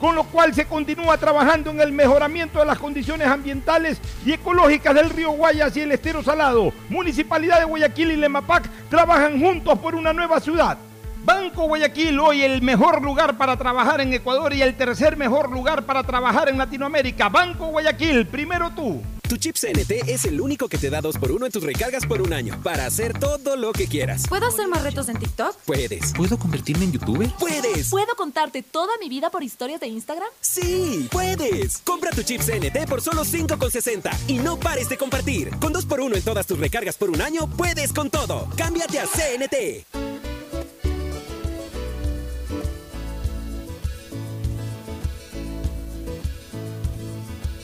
con lo cual se continúa trabajando en el mejoramiento de las condiciones ambientales y ecológicas del río Guayas y el estero salado. Municipalidad de Guayaquil y Lemapac trabajan juntos por una nueva ciudad. Banco Guayaquil, hoy el mejor lugar para trabajar en Ecuador y el tercer mejor lugar para trabajar en Latinoamérica. Banco Guayaquil, primero tú. Tu chip CNT es el único que te da 2 por 1 en tus recargas por un año para hacer todo lo que quieras. ¿Puedo hacer más retos en TikTok? Puedes. ¿Puedo convertirme en youtuber? Puedes. ¿Puedo contarte toda mi vida por historias de Instagram? Sí, puedes. Compra tu chip CNT por solo 5,60 y no pares de compartir. Con 2 por 1 en todas tus recargas por un año, puedes con todo. Cámbiate a CNT.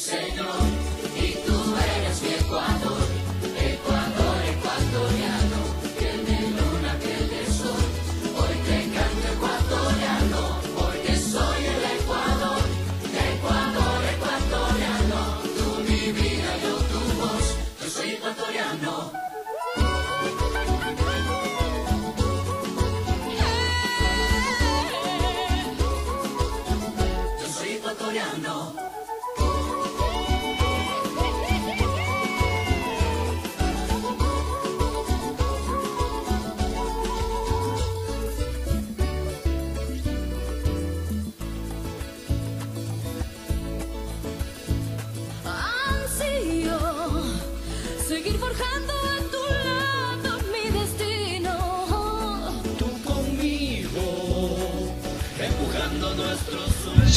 señor,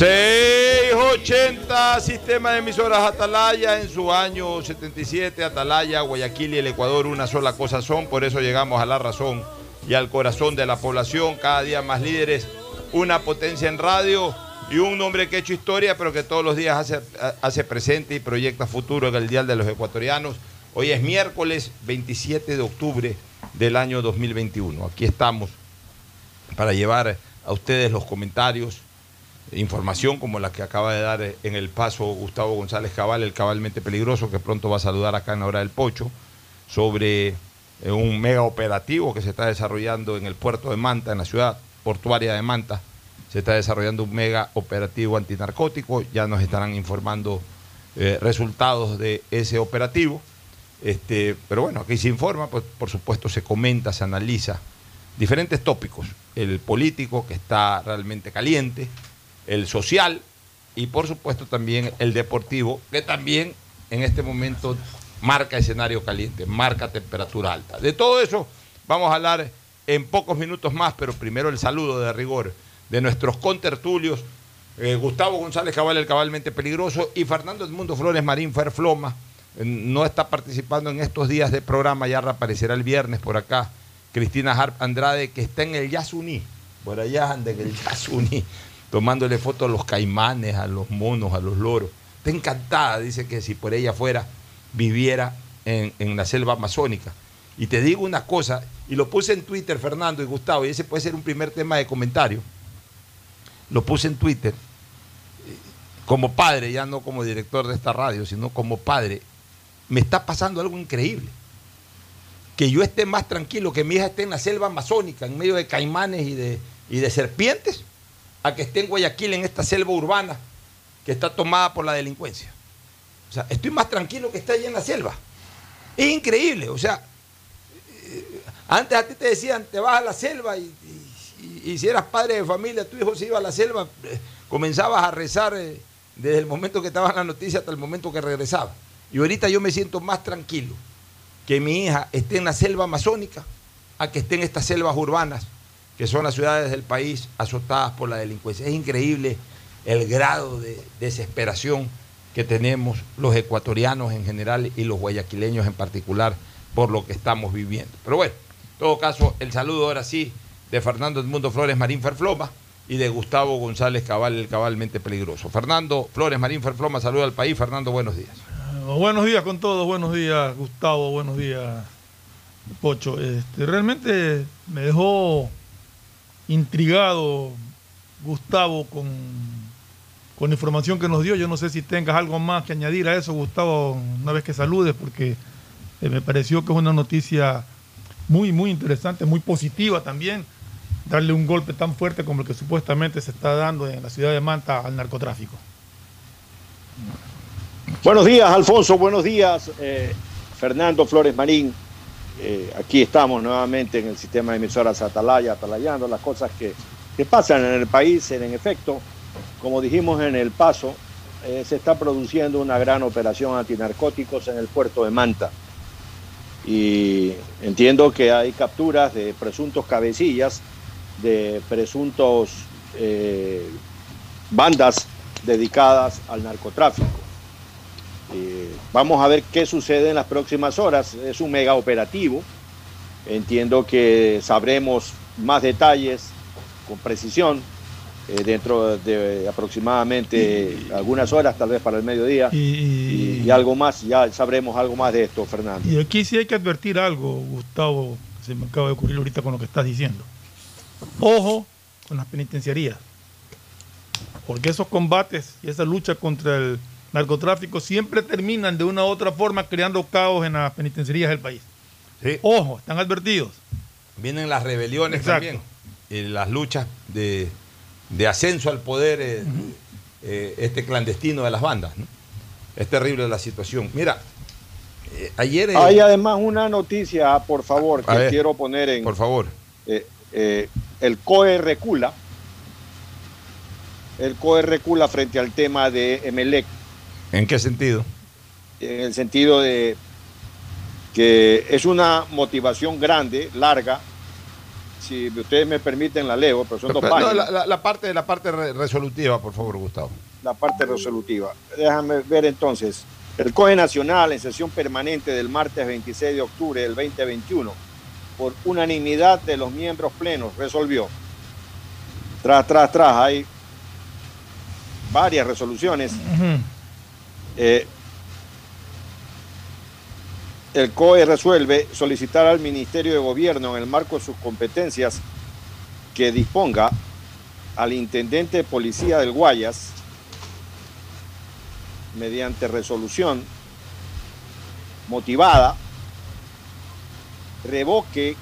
680, sistema de emisoras Atalaya en su año 77, Atalaya, Guayaquil y el Ecuador una sola cosa son, por eso llegamos a la razón y al corazón de la población, cada día más líderes, una potencia en radio y un hombre que ha hecho historia, pero que todos los días hace, hace presente y proyecta futuro en el Dial de los Ecuatorianos. Hoy es miércoles 27 de octubre del año 2021. Aquí estamos para llevar a ustedes los comentarios, información como la que acaba de dar en el paso Gustavo González Cabal, el cabalmente peligroso, que pronto va a saludar acá en la hora del Pocho, sobre eh, un mega operativo que se está desarrollando en el puerto de Manta, en la ciudad portuaria de Manta. Se está desarrollando un mega operativo antinarcótico. Ya nos estarán informando eh, resultados de ese operativo. Este, pero bueno, aquí se informa, pues por supuesto se comenta, se analiza diferentes tópicos. El político, que está realmente caliente, el social y por supuesto también el deportivo, que también en este momento marca escenario caliente, marca temperatura alta. De todo eso vamos a hablar en pocos minutos más, pero primero el saludo de rigor de nuestros contertulios, eh, Gustavo González Cabal, el cabalmente peligroso, y Fernando Edmundo Flores Marín Ferfloma. Eh, no está participando en estos días de programa, ya reaparecerá el viernes por acá. Cristina Harp Andrade, que está en el Yasuní, por allá anda en el Yasuní, tomándole fotos a los caimanes, a los monos, a los loros. Está encantada, dice que si por ella fuera, viviera en, en la selva amazónica. Y te digo una cosa, y lo puse en Twitter, Fernando y Gustavo, y ese puede ser un primer tema de comentario. Lo puse en Twitter, como padre, ya no como director de esta radio, sino como padre, me está pasando algo increíble. Que yo esté más tranquilo, que mi hija esté en la selva amazónica, en medio de caimanes y de, y de serpientes, a que esté en Guayaquil, en esta selva urbana, que está tomada por la delincuencia. O sea, estoy más tranquilo que está allá en la selva. Es increíble, o sea, eh, antes a ti te decían, te vas a la selva y si eras padre de familia, tu hijo se iba a la selva, eh, comenzabas a rezar eh, desde el momento que estaba en la noticia hasta el momento que regresaba. Y ahorita yo me siento más tranquilo que mi hija esté en la selva amazónica a que esté en estas selvas urbanas, que son las ciudades del país azotadas por la delincuencia. Es increíble el grado de desesperación que tenemos los ecuatorianos en general y los guayaquileños en particular por lo que estamos viviendo. Pero bueno, en todo caso, el saludo ahora sí de Fernando Edmundo Flores Marín Ferfloma y de Gustavo González Cabal, el cabalmente peligroso. Fernando Flores Marín Ferfloma, saluda al país. Fernando, buenos días. Uh, Buenos días con todos, buenos días Gustavo, buenos días Pocho. Este, realmente me dejó intrigado Gustavo con, con la información que nos dio. Yo no sé si tengas algo más que añadir a eso, Gustavo, una vez que saludes, porque eh, me pareció que es una noticia muy, muy interesante, muy positiva también, darle un golpe tan fuerte como el que supuestamente se está dando en la ciudad de Manta al narcotráfico. Buenos días, Alfonso. Buenos días, eh, Fernando Flores Marín. Eh, aquí estamos nuevamente en el sistema de emisoras Atalaya, atalayando las cosas que, que pasan en el país. En efecto, como dijimos en el paso, eh, se está produciendo una gran operación antinarcóticos en el puerto de Manta. Y entiendo que hay capturas de presuntos cabecillas, de presuntos eh, bandas dedicadas al narcotráfico. Eh, vamos a ver qué sucede en las próximas horas. Es un mega operativo. Entiendo que sabremos más detalles con precisión eh, dentro de aproximadamente algunas horas, tal vez para el mediodía. Y, y algo más, ya sabremos algo más de esto, Fernando. Y aquí sí hay que advertir algo, Gustavo, que se me acaba de ocurrir ahorita con lo que estás diciendo. Ojo con las penitenciarías. Porque esos combates y esa lucha contra el narcotráfico siempre terminan de una u otra forma creando caos en las penitenciarías del país. Ojo, están advertidos. Vienen las rebeliones Exacto. también, y las luchas de, de ascenso al poder, eh, eh, este clandestino de las bandas. ¿no? Es terrible la situación. Mira, eh, ayer... eh, Hay además una noticia, por favor, A que ver, quiero poner en. Por favor. eh, eh, el COE recula. El COE recula frente al tema de Emelec. ¿En qué sentido? En el sentido de que es una motivación grande, larga. Si ustedes me permiten, la leo, pero son dos No, páginas. la, la- la parte, la parte re- resolutiva, por favor, Gustavo. la parte resolutiva. Déjame ver entonces. El COE Nacional, en sesión permanente del martes 26 de octubre del 2021, por unanimidad de los miembros plenos, resolvió. Tras, tras, tras, hay varias resoluciones. Eh, el COE resuelve solicitar al Ministerio de Gobierno en el marco de sus competencias que disponga al intendente de policía del Guayas mediante resolución motivada revoque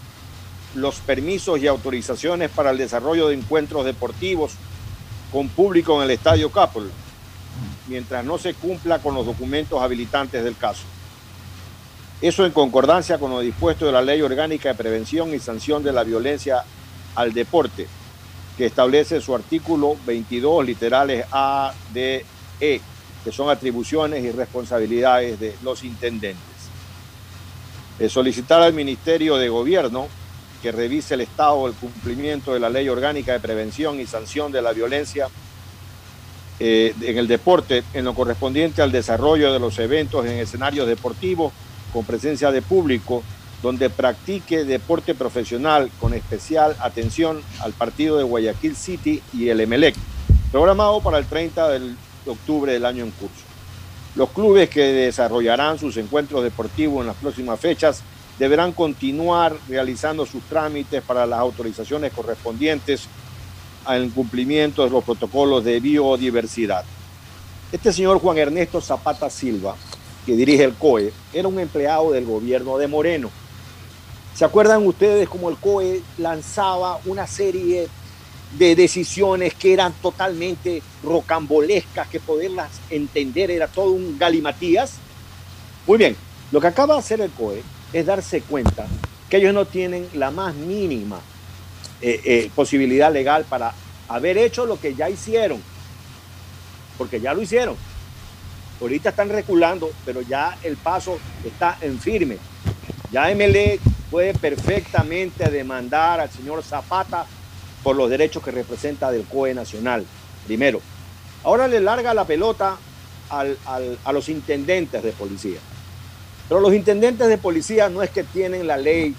los permisos y autorizaciones para el desarrollo de encuentros deportivos con público en el Estadio Capol, mientras no se cumpla con los documentos habilitantes del caso. Eso en concordancia con lo dispuesto de la Ley Orgánica de Prevención y Sanción de la Violencia al Deporte, que establece su artículo 22, literales A, D, E, que son atribuciones y responsabilidades de los intendentes. Solicitar al Ministerio de Gobierno que revise el estado del cumplimiento de la Ley Orgánica de Prevención y Sanción de la Violencia eh, en el deporte en lo correspondiente al desarrollo de los eventos en escenarios deportivos con presencia de público donde practique deporte profesional con especial atención al partido de Guayaquil City y el Emelec, programado para el 30 de octubre del año en curso. Los clubes que desarrollarán sus encuentros deportivos en las próximas fechas deberán continuar realizando sus trámites para las autorizaciones correspondientes al cumplimiento de los protocolos de biodiversidad. Este señor Juan Ernesto Zapata Silva, que dirige el COE, era un empleado del gobierno de Moreno. ¿Se acuerdan ustedes cómo el COE lanzaba una serie de decisiones que eran totalmente rocambolescas, que poderlas entender era todo un galimatías? Muy bien, lo que acaba de hacer el COE es darse cuenta que ellos no tienen la más mínima eh, eh, posibilidad legal para haber hecho lo que ya hicieron, porque ya lo hicieron. Ahorita están reculando, pero ya el paso está en firme. Ya MLE puede perfectamente demandar al señor Zapata por los derechos que representa del COE Nacional, primero. Ahora le larga la pelota al, a los intendentes de policía. Pero los intendentes de policía no es que tienen la ley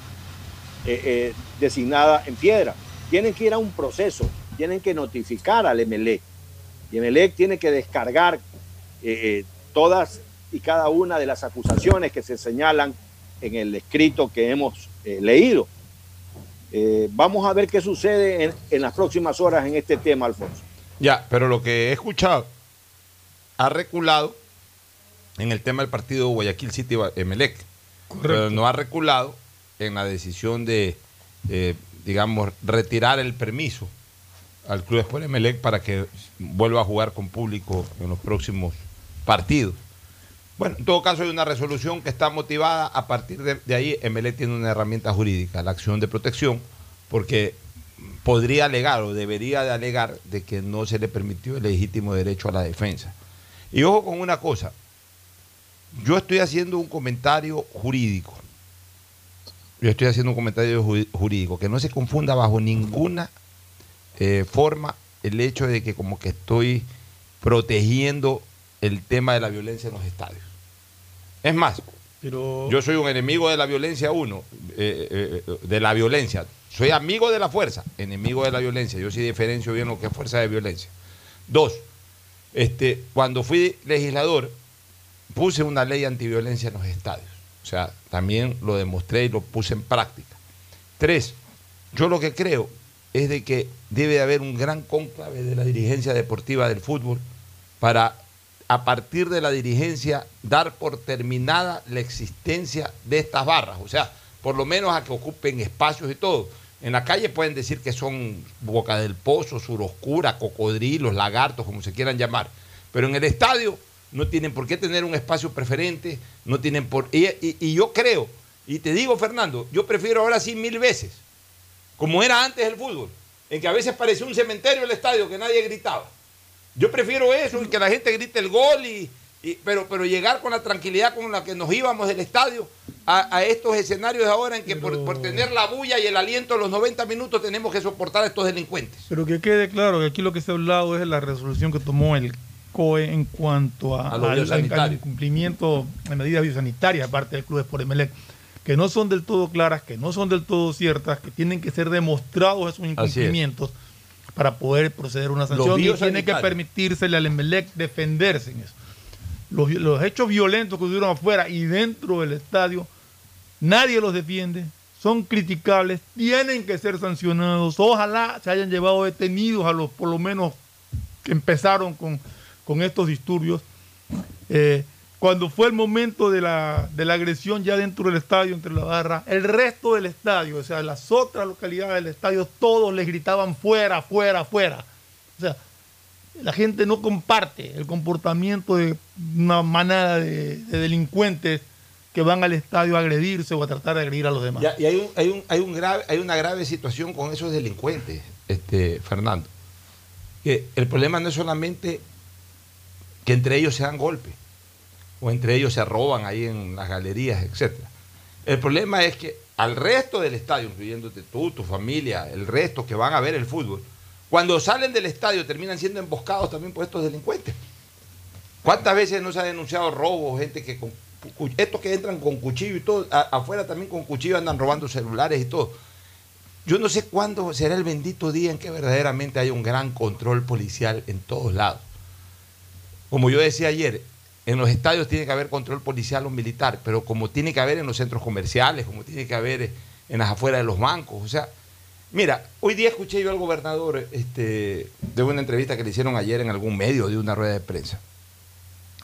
eh, eh, designada en piedra, tienen que ir a un proceso, tienen que notificar al MLE. Y MLE tiene que descargar eh, todas y cada una de las acusaciones que se señalan en el escrito que hemos leído. vamos a ver qué sucede en, en las próximas horas en este tema, Alfonso. Ya, pero lo que he escuchado ha reculado en el tema del partido Guayaquil City Emelec. Pero no ha reculado en la decisión de, eh, digamos, retirar el permiso al Club Sport Emelec para que vuelva a jugar con público en los próximos partidos. Bueno, en todo caso hay una resolución que está motivada a partir de, de ahí. Emelec tiene una herramienta jurídica, la acción de protección, porque podría alegar o debería de alegar de que no se le permitió el legítimo derecho a la defensa. Y ojo con una cosa, yo estoy haciendo un comentario jurídico. Yo estoy haciendo un comentario jurídico, que no se confunda bajo ninguna eh, forma el hecho de que como que estoy protegiendo el tema de la violencia en los estadios. Es más, Pero... yo soy un enemigo de la violencia, uno, eh, eh, de la violencia. Soy amigo de la fuerza, enemigo de la violencia. Yo sí diferencio bien lo que es fuerza de violencia. Dos, este, cuando fui legislador, puse una ley antiviolencia en los estadios. O sea, también lo demostré y lo puse en práctica. Tres, yo lo que creo es de que debe haber un gran cónclave de la dirigencia deportiva del fútbol para, a partir de la dirigencia, dar por terminada la existencia de estas barras. O sea, por lo menos a que ocupen espacios y todo. En la calle pueden decir que son Boca del Pozo, Suroscura, Cocodrilos, Lagartos, como se quieran llamar. Pero en el estadio no tienen por qué tener un espacio preferente, no tienen por... Y, y, y, yo creo, y te digo Fernando, yo prefiero ahora sí mil veces, como era antes el fútbol, en que a veces parecía un cementerio el estadio que nadie gritaba. Yo prefiero eso, y que la gente grite el gol, y, y, pero, pero llegar con la tranquilidad con la que nos íbamos del estadio a, a estos escenarios ahora en que pero... por, por, tener la bulla y el aliento los 90 minutos tenemos que soportar a estos delincuentes. Pero que quede claro que aquí lo que se ha hablado es la resolución que tomó el COE en cuanto a, a al, al, cumplimiento de medidas biosanitarias aparte del Club Sport Emelec, que no son del todo claras, que no son del todo ciertas, que tienen que ser demostrados esos incumplimientos para poder proceder a una sanción y tiene que permitírsele al Emelec defenderse en eso. Los, los hechos violentos que tuvieron afuera y dentro del estadio nadie los defiende, son criticables, tienen que ser sancionados. Ojalá se hayan llevado detenidos a los por lo menos que empezaron con, con estos disturbios. Eh, cuando fue el momento de la, de la agresión ya dentro del estadio, entre la barra, el resto del estadio, o sea, las otras localidades del estadio, todos les gritaban fuera, fuera, fuera. O sea, la gente no comparte el comportamiento de una manada de, de delincuentes que van al estadio a agredirse o a tratar de agredir a los demás. Y hay, un, hay, un, hay, un grave, hay una grave situación con esos delincuentes, este, Fernando. Que el problema no es solamente que entre ellos se dan golpes o entre ellos se roban ahí en las galerías, etc. El problema es que al resto del estadio, incluyéndote tú, tu familia, el resto que van a ver el fútbol, cuando salen del estadio terminan siendo emboscados también por estos delincuentes. ¿Cuántas veces no se ha denunciado robos, gente que con, estos que entran con cuchillo y todo, afuera también con cuchillo andan robando celulares y todo? Yo no sé cuándo será el bendito día en que verdaderamente haya un gran control policial en todos lados. Como yo decía ayer, en los estadios tiene que haber control policial o militar, pero como tiene que haber en los centros comerciales, como tiene que haber en las afueras de los bancos. O sea, mira, hoy día escuché yo al gobernador este, de una entrevista que le hicieron ayer en algún medio de una rueda de prensa.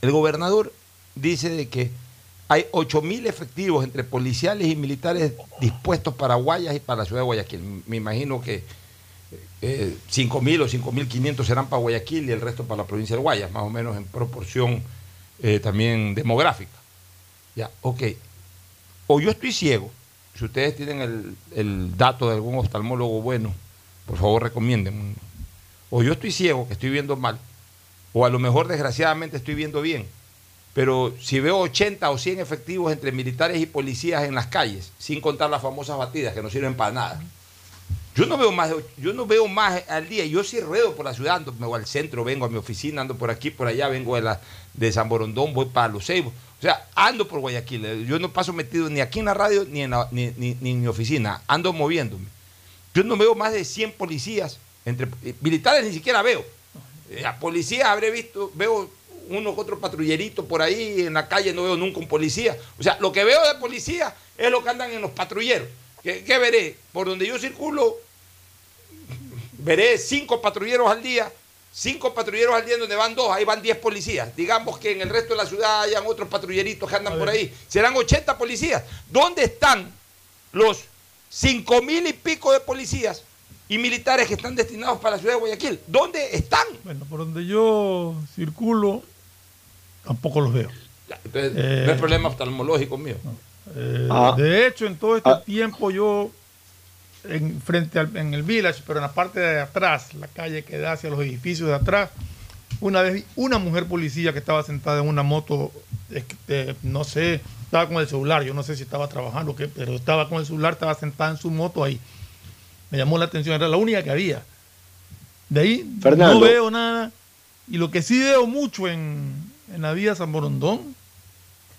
El gobernador dice de que hay 8.000 efectivos entre policiales y militares dispuestos para Guayas y para la ciudad de Guayaquil. Me imagino que eh, 5.000 o 5.500 serán para Guayaquil y el resto para la provincia de Guayas, más o menos en proporción eh, también demográfica. Ya, ok. O yo estoy ciego, si ustedes tienen el, el, dato de algún oftalmólogo bueno, por favor recomienden. O yo estoy ciego, que estoy viendo mal, o a lo mejor desgraciadamente estoy viendo bien. Pero si veo 80 o 100 efectivos entre militares y policías en las calles, sin contar las famosas batidas que no sirven para nada, yo no veo más, yo no veo más al día. Yo sí ruedo por la ciudad, ando, me voy al centro, vengo a mi oficina, ando por aquí, por allá, vengo de, la, de San Borondón, voy para Los Ceibos. O sea, ando por Guayaquil. Yo no paso metido ni aquí en la radio ni en, la, ni, ni, en mi oficina. Ando moviéndome. Yo no veo más de 100 policías. Entre, militares ni siquiera veo. A policías habré visto, veo uno que otro patrullerito por ahí en la calle, no veo nunca un policía. O sea, lo que veo de policía es lo que andan en los patrulleros. ¿Qué, qué veré? Por donde yo circulo, veré cinco patrulleros al día, cinco patrulleros al día donde van dos, ahí van diez policías. Digamos que en el resto de la ciudad hayan otros patrulleritos que andan por ahí. Serán 80 policías. ¿Dónde están los cinco mil y pico de policías y militares que están destinados para la ciudad de Guayaquil? ¿Dónde están? Bueno, por donde yo circulo, tampoco los veo. Entonces, eh, no es problema oftalmológico mío. Eh, ah. De hecho, en todo este ah. tiempo yo en, frente al, en el village, pero en la parte de atrás, la calle que da hacia los edificios de atrás, una vez vi una mujer policía que estaba sentada en una moto, eh, no sé, estaba con el celular, yo no sé si estaba trabajando o qué, pero estaba con el celular, estaba sentada en su moto ahí. Me llamó la atención, era la única que había. De ahí Fernando. no veo nada. Y lo que sí veo mucho en, en la vía San Borondón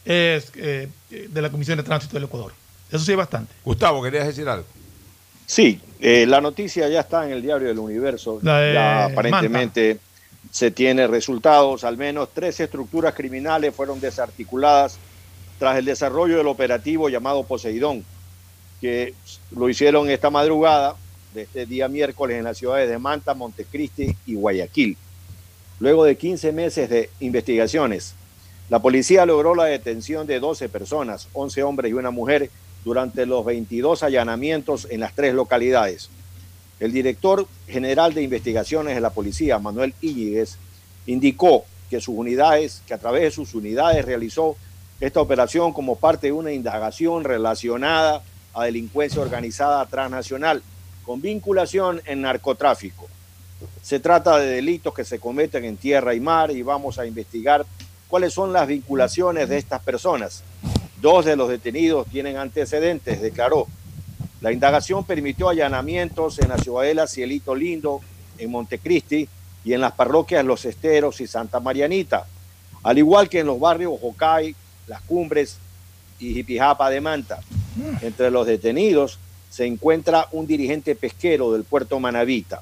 es eh, de la Comisión de Tránsito del Ecuador. Eso sí hay bastante. Gustavo, ¿querías decir algo? Sí, eh, la noticia ya está en el diario del Universo. ya aparentemente Manta. se tiene resultados. Al menos tres estructuras criminales fueron desarticuladas tras el desarrollo del operativo llamado Poseidón, que lo hicieron esta madrugada de este día miércoles en las ciudades de Manta, Montecristi y Guayaquil. Luego de 15 meses de investigaciones, la policía logró la detención de 12 personas, 11 hombres y una mujer, durante los 22 allanamientos en las tres localidades. El director general de investigaciones de la policía, Manuel Íñiguez, indicó que sus unidades, que a través de sus unidades realizó esta operación como parte de una indagación relacionada a delincuencia organizada transnacional con vinculación en narcotráfico. Se trata de delitos que se cometen en tierra y mar y vamos a investigar cuáles son las vinculaciones de estas personas. Dos de los detenidos tienen antecedentes, declaró. La indagación permitió allanamientos en la ciudadela Cielito Lindo, en Montecristi y en las parroquias Los Esteros y Santa Marianita, al igual que en los barrios Jocay, Las Cumbres y Jipijapa de Manta. Entre los detenidos se encuentra un dirigente pesquero del puerto Manavita.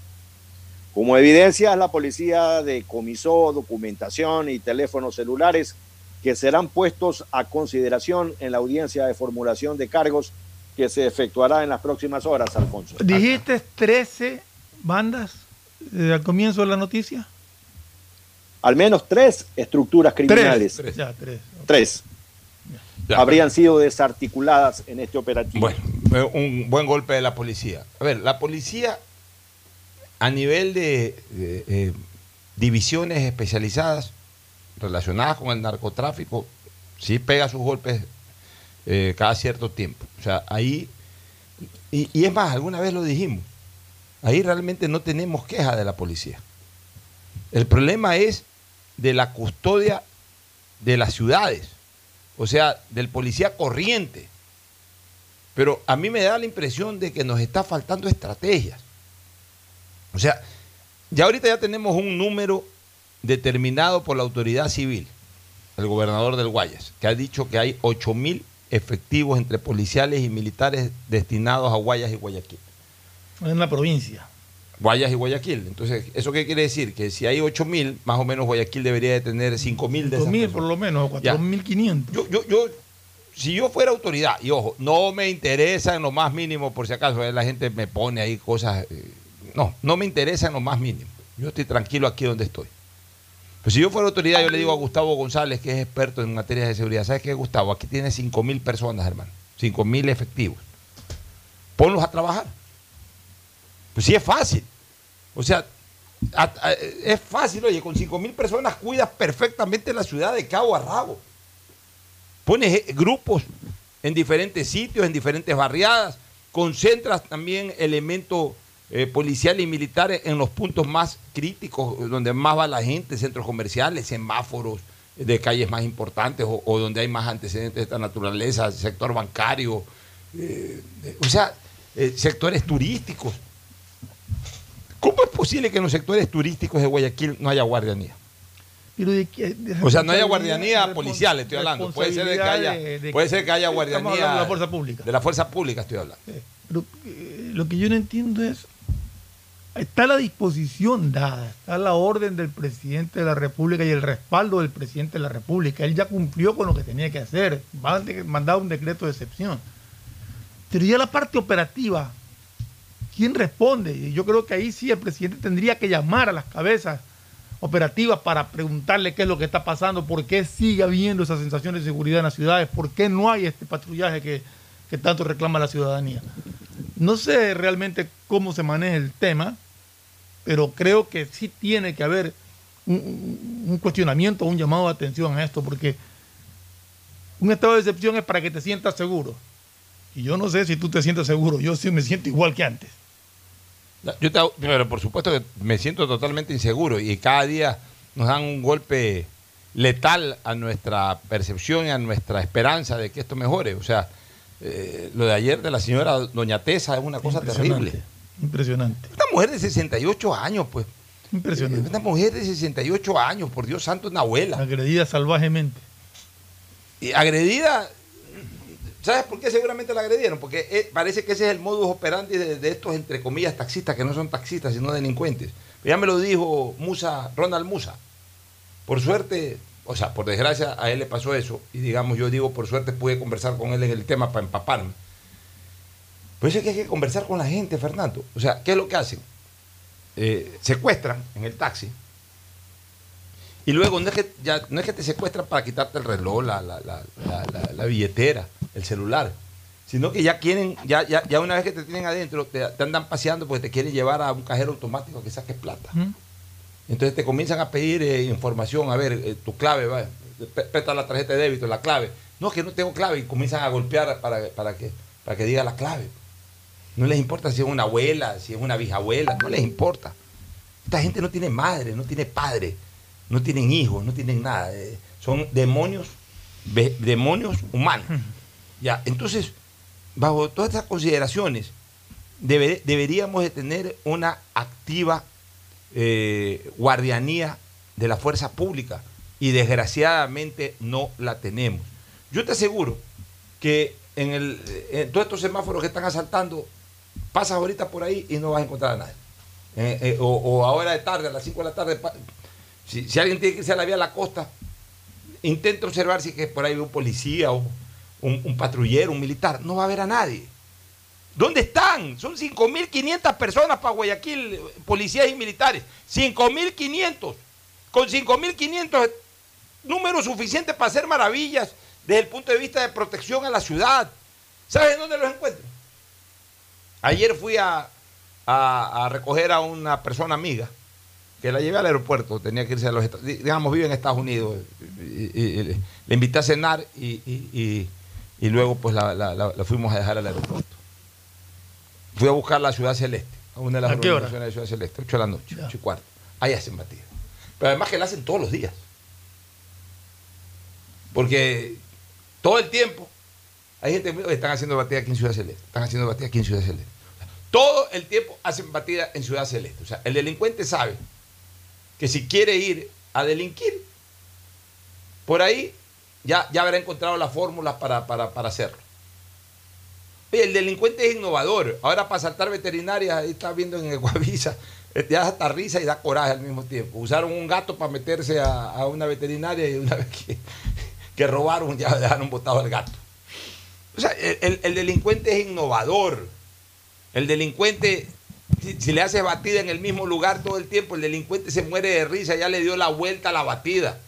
Como evidencia, la policía decomisó documentación y teléfonos celulares que serán puestos a consideración en la audiencia de formulación de cargos que se efectuará en las próximas horas, Alfonso. Dijiste 13 bandas eh, al comienzo de la noticia. Al menos tres estructuras criminales. Tres. Ya, tres. Tres. Ya, habrían sido desarticuladas en este operativo. Bueno, eh, un buen golpe de la policía. A ver, la policía a nivel de, de, eh, divisiones especializadas relacionadas con el narcotráfico, sí pega sus golpes eh, cada cierto tiempo. O sea, ahí, y, y es más, alguna vez lo dijimos, ahí realmente no tenemos queja de la policía. El problema es de la custodia de las ciudades, o sea, del policía corriente. Pero a mí me da la impresión de que nos está faltando estrategias. O sea, ya ahorita ya tenemos un número determinado por la autoridad civil, el gobernador del Guayas, que ha dicho que hay 8 mil efectivos entre policiales y militares destinados a Guayas y Guayaquil. En la provincia. Guayas y Guayaquil. Entonces, ¿eso qué quiere decir? Que si hay 8 mil, más o menos Guayaquil debería de tener 5 mil de 5 mil por lo menos, 4 mil 500. Yo, yo, yo, si yo fuera autoridad, y ojo, no me interesa en lo más mínimo, por si acaso eh, la gente me pone ahí cosas, eh, no, no me interesa en lo más mínimo. Yo estoy tranquilo aquí donde estoy. Pero si yo fuera autoridad, yo le digo a Gustavo González, que es experto en materias de seguridad, ¿sabes qué, Gustavo? Aquí tiene 5 mil personas, hermano, 5 mil efectivos. Ponlos a trabajar. Pues sí es fácil. O sea, es fácil, oye, con 5 mil personas cuidas perfectamente la ciudad de cabo a rabo. Pones eh, grupos en diferentes sitios, en diferentes barriadas, concentras también elementos eh, policiales y militares en los puntos más críticos, donde más va la gente, centros comerciales, semáforos de calles más importantes o, o donde hay más antecedentes de esta naturaleza, sector bancario, eh, o sea, sectores turísticos. ¿Cómo es posible que en los sectores turísticos de Guayaquil no haya guardianía? Pero de, de o sea, no haya guardianía policial, estoy hablando. Puede ser, que haya, de, de, puede ser que haya guardianía de la fuerza pública. De la fuerza pública estoy hablando. Pero, eh, lo que yo no entiendo es, está la disposición dada, está la orden del presidente de la República y el respaldo del presidente de la República. Él ya cumplió con lo que tenía que hacer, va un decreto de excepción. Pero ya la parte operativa, ¿quién responde? Y yo creo que ahí sí el presidente tendría que llamar a las cabezas operativas para preguntarle qué es lo que está pasando, por qué sigue habiendo esa sensación de seguridad en las ciudades, por qué no hay este patrullaje que tanto reclama la ciudadanía. No sé realmente cómo se maneja el tema, pero creo que sí tiene que haber un, un, cuestionamiento, un llamado de atención a esto, porque un estado de excepción es para que te sientas seguro. Y yo no sé si tú te sientes seguro, yo sí me siento igual que antes. Yo te, pero por supuesto que me siento totalmente inseguro y cada día nos dan un golpe letal a nuestra percepción y a nuestra esperanza de que esto mejore. O sea, eh, lo de ayer de la señora Doña Tesa es una cosa terrible. Impresionante. Una mujer de 68 años, pues. Impresionante. Una mujer de 68 años, por Dios santo, una abuela. Agredida salvajemente. Y agredida ¿Sabes por qué seguramente la agredieron? Porque eh, parece que ese es el modus operandi de, de, estos, entre comillas, taxistas, que no son taxistas, sino delincuentes. Ya me lo dijo Musa, Ronald Musa. Por suerte, o sea, por desgracia a él le pasó eso, y digamos, yo digo, por suerte pude conversar con él en el tema para empaparme. Por eso es que hay que conversar con la gente, Fernando. O sea, ¿qué es lo que hacen? Eh, secuestran en el taxi, y luego no es que, ya, no es que te secuestran para quitarte el reloj, la, la, la, la, billetera, el celular, sino que ya quieren, ya, ya, ya una vez que te tienen adentro, te, te, andan paseando porque te quieren llevar a un cajero automático que saques plata. ¿Mm? Entonces te comienzan a pedir eh, información, a ver, eh, tu clave, va, presta la tarjeta de débito, la clave. No, que no tengo clave y comienzan a golpear para, para, que, para que diga la clave. No les importa si es una abuela, si es una bisabuela, no les importa. Esta gente no tiene madre, no tiene padre no tienen hijos, no tienen nada. Eh, son demonios, demonios humanos. Ya, entonces, bajo todas estas consideraciones, debe, deberíamos de tener una activa eh, guardianía de la fuerza pública y desgraciadamente no la tenemos. Yo te aseguro que en, el, en todos estos semáforos que están asaltando, pasas ahorita por ahí y no vas a encontrar a nadie. Eh, eh, o, o, ahora de tarde, a las 5 de la tarde, si, alguien tiene que irse a la vía a la costa, intenta observar si es que por ahí ve un policía o un, patrullero, un militar. No va a ver a nadie. ¿Dónde están? Son 5.500 personas para Guayaquil, policías y militares. 5.500. Con 5.500 número suficiente para hacer maravillas desde el punto de vista de protección a la ciudad. ¿Sabes dónde los encuentro? Ayer fui a, a- a recoger a una persona amiga que la llevé al aeropuerto, tenía que irse a los Estados digamos, vive en Estados Unidos. Y, y- y le- le invité a cenar y, y- y- y luego pues la, la- la- la fuimos a dejar al aeropuerto. Fui a buscar la Ciudad Celeste, a una de las organizaciones de Ciudad Celeste, 8 de la noche, 8 y cuarto. Ahí hacen batida. Pero además que la hacen todos los días. Porque todo el tiempo hay gente que están haciendo batida aquí en Ciudad Celeste, están haciendo batida aquí en Ciudad Celeste. Todo el tiempo hacen batida en Ciudad Celeste. O sea, el delincuente sabe que si quiere ir a delinquir, por ahí ya, ya habrá encontrado las fórmulas para, para, para hacerlo. Oye, el delincuente es innovador. Ahora para saltar veterinarias, ahí está viendo en Ecuavisa, eh, ya da hasta risa y da coraje al mismo tiempo. Usaron un gato para meterse a, una veterinaria y una vez que, que robaron ya dejaron botado al gato. O sea, el, el- el delincuente es innovador. El delincuente, si, le hace batida en el mismo lugar todo el tiempo, el delincuente se muere de risa, ya le dio la vuelta a la batida.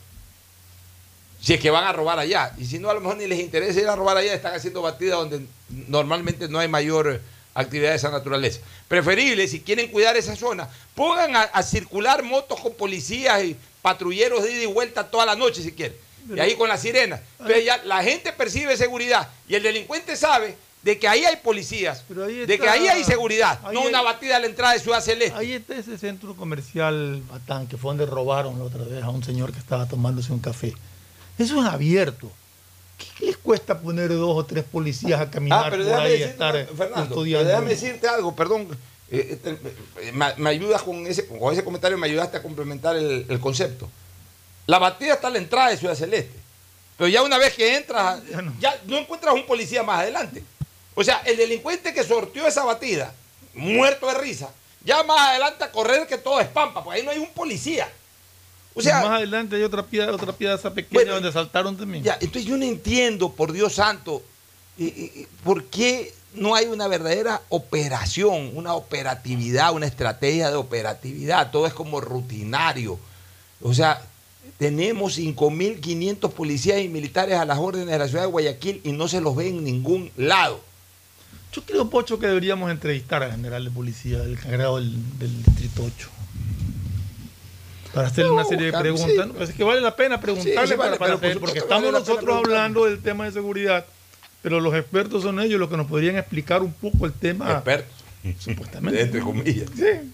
Si es que van a robar allá. Y si no, a lo mejor ni les interesa ir a robar allá, están haciendo batida donde normalmente no hay mayor actividad de esa naturaleza. Preferible, si quieren cuidar esa zona, pongan a, a circular motos con policías y patrulleros de ida y vuelta toda la noche si quieren. Y ahí con la sirena. Entonces ya la gente percibe seguridad y el delincuente sabe de que ahí hay policías, de que ahí hay seguridad, ahí no hay- una batida a la entrada de Ciudad Celeste. Ahí está ese centro comercial Batán, que fue donde robaron la otra vez a un señor que estaba tomándose un café. Eso es abierto. ¿Qué les cuesta poner dos o tres policías a caminar Ah, pero por ahí decirte, estar Fernando, pero déjame decirte algo, perdón. eh, este, eh, me, me ayudas con ese, con ese comentario, me ayudaste a complementar el, el concepto. La batida está a la entrada de Ciudad Celeste. Pero ya una vez que entras, ya no, encuentras un policía más adelante. O sea, el delincuente que sorteó esa batida, muerto de risa, ya más adelante a correr que todo es pampa, porque ahí no hay un policía. O sea, más adelante hay otra piedra, otra piedra pequeña donde saltaron también. Ya, entonces yo no entiendo, por Dios santo, y- y- y por qué no hay una verdadera operación, una operatividad, una estrategia de operatividad. Todo es como rutinario. O sea, tenemos 5.500 policías y militares a las órdenes de la ciudad de Guayaquil y no se los ve en ningún lado. Yo creo, Pocho, que deberíamos entrevistar al general de policía, el encargado del, del Distrito 8. Para hacerle una serie de preguntas. sí. Pues es que vale la pena preguntarle Sí, sí, para- vale, para por porque que estamos vale nosotros hablando del tema de seguridad, pero los expertos son ellos los que nos podrían explicar un poco el tema. Expertos. Supuestamente. Entre comillas. Sí.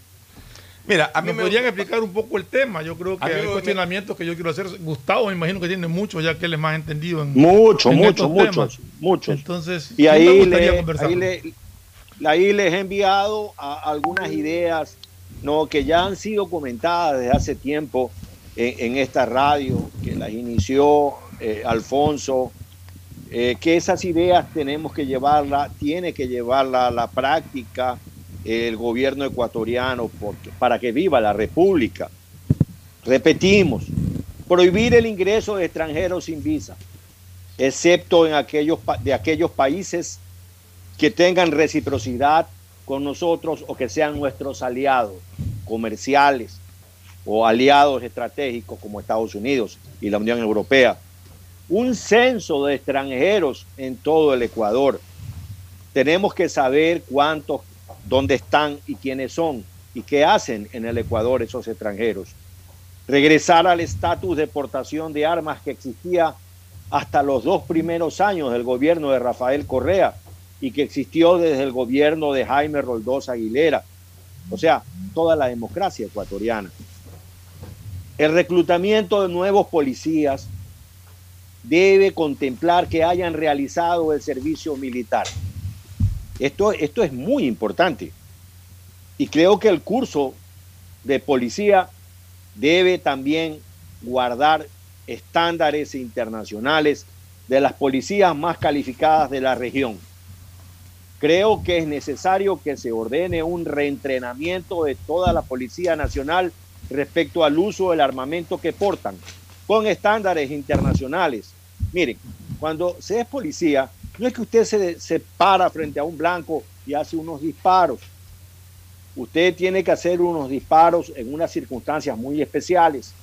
Mira, a mí me podrían explicar un poco el tema. Yo creo que hay me- cuestionamientos que yo quiero hacer. Gustavo, me imagino que tiene muchos, ya que él es más entendido en Mucho, en mucho, estos muchos, temas. muchos. Entonces, Y ahí, me gustaría le- ahí, le- ahí les he enviado a- algunas ideas no, que ya han sido comentadas desde hace tiempo en, en esta radio, que las inició eh, Alfonso, eh, que esas ideas tenemos que llevarla, tiene que llevarla a la práctica el gobierno ecuatoriano porque, para que viva la república. Repetimos, prohibir el ingreso de extranjeros sin visa, excepto en aquellos, de aquellos países que tengan reciprocidad con nosotros o que sean nuestros aliados comerciales o aliados estratégicos como Estados Unidos y la Unión Europea. Un censo de extranjeros en todo el Ecuador. Tenemos que saber cuántos, dónde están y quiénes son y qué hacen en el Ecuador esos extranjeros. Regresar al estatus de exportación de armas que existía hasta los dos primeros años del gobierno de Rafael Correa y que existió desde el gobierno de Jaime Roldós Aguilera. O sea, toda la democracia ecuatoriana. El reclutamiento de nuevos policías debe contemplar que hayan realizado el servicio militar. Esto, esto es muy importante. Y creo que el curso de policía debe también guardar estándares internacionales de las policías más calificadas de la región. Creo que es necesario que se ordene un reentrenamiento de toda la Policía Nacional respecto al uso del armamento que portan con estándares internacionales. Miren, cuando se es policía, no es que usted se, se para frente a un blanco y hace unos disparos. Usted tiene que hacer unos disparos en unas circunstancias muy especiales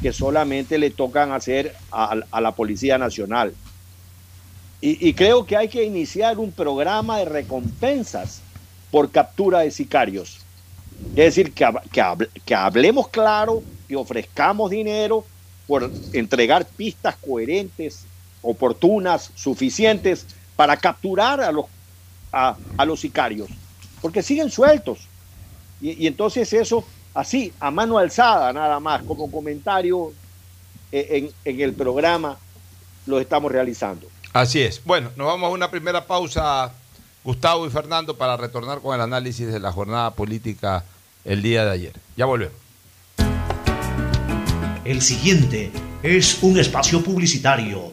que solamente le tocan hacer a, a la Policía Nacional. Y, y creo que hay que iniciar un programa de recompensas por captura de sicarios. Es decir, que, que, hable- que hablemos claro, que ofrezcamos dinero por entregar pistas coherentes, oportunas, suficientes para capturar a los, a, a los sicarios, porque siguen sueltos. Y, y entonces eso, así, a mano alzada nada más, como comentario eh, en, en el programa, lo estamos realizando. Así es. Bueno, nos vamos a una primera pausa, Gustavo y Fernando, para retornar con el análisis de la jornada política el día de ayer. Ya volvemos. El siguiente es un espacio publicitario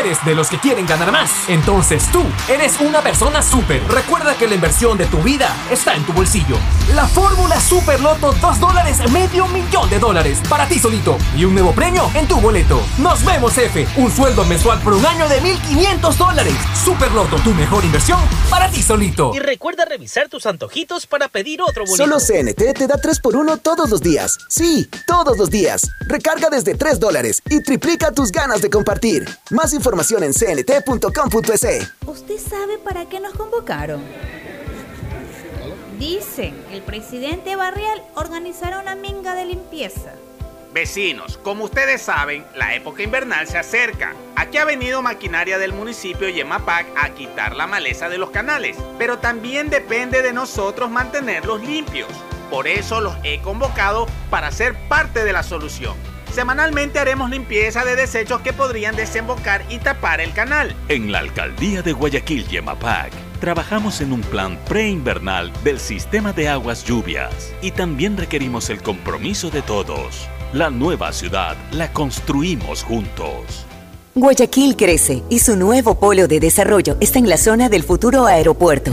¿Eres de los que quieren ganar más? Entonces tú eres una persona súper. Recuerda que la inversión de tu vida está en tu bolsillo. La fórmula Super Loto 2 dólares, medio millón de dólares para ti solito. Y un nuevo premio en tu boleto. Nos vemos, F. Un sueldo mensual por un año de 1.500 dólares. Super Loto, tu mejor inversión para ti solito. Y recuerda revisar tus antojitos para pedir otro boleto. Solo CNT te da 3x1 todos los días. Sí, todos los días. Recarga desde 3 dólares y triplica tus ganas de compartir. Más información en cnt.com.es. ¿Usted sabe para qué nos convocaron? Dicen, el presidente Barrial organizará una minga de limpieza. Vecinos, como ustedes saben, la época invernal se acerca. Aquí ha venido maquinaria del municipio Yemapac a quitar la maleza de los canales, pero también depende de nosotros mantenerlos limpios. Por eso los he convocado para ser parte de la solución. Semanalmente haremos limpieza de desechos que podrían desembocar y tapar el canal. En la alcaldía de Guayaquil, Yemapac, trabajamos en un plan preinvernal del sistema de aguas lluvias y también requerimos el compromiso de todos. La nueva ciudad la construimos juntos. Guayaquil crece y su nuevo polo de desarrollo está en la zona del futuro aeropuerto.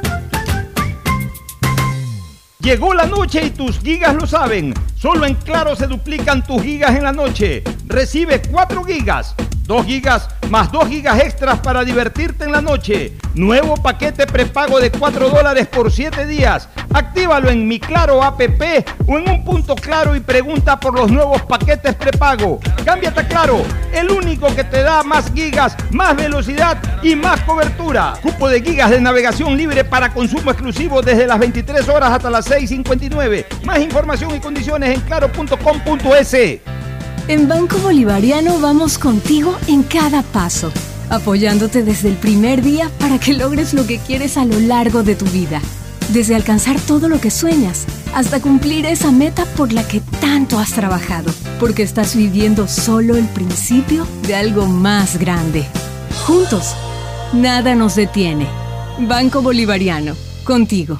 Llegó la noche y tus gigas lo saben. Solo en Claro se duplican tus gigas en la noche. Recibe 4 gigas, 2 gigas más 2 gigas extras para divertirte en la noche. Nuevo paquete prepago de 4 dólares por 7 días. Actívalo en mi Claro app o en un punto claro y pregunta por los nuevos paquetes prepago. Cámbiate a Claro, el único que te da más gigas, más velocidad y más cobertura. Cupo de gigas de navegación libre para consumo exclusivo desde las 23 horas hasta las 6.59. Más información y condiciones en claro.com.es. En Banco Bolivariano vamos contigo en cada paso, apoyándote desde el primer día para que logres lo que quieres a lo largo de tu vida. Desde alcanzar todo lo que sueñas hasta cumplir esa meta por la que tanto has trabajado, porque estás viviendo solo el principio de algo más grande. Juntos, nada nos detiene. Banco Bolivariano, contigo.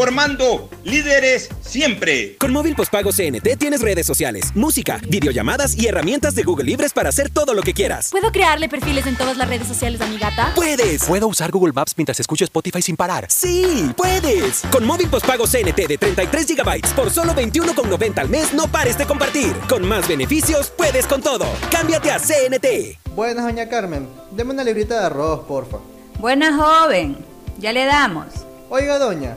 formando líderes siempre. Con móvil postpago CNT tienes redes sociales, música, videollamadas y herramientas de Google Libres para hacer todo lo que quieras. ¿Puedo crearle perfiles en todas las redes sociales a mi gata? ¡Puedes! ¿Puedo usar Google Maps mientras escucho Spotify sin parar? ¡Sí! ¡Puedes! Con móvil postpago CNT de 33 GB por solo 21,90 al mes, no pares de compartir. Con más beneficios, puedes con todo. Cámbiate a CNT. Buenas, doña Carmen. Deme una librita de arroz, porfa. Buena joven. Ya le damos. Oiga, doña,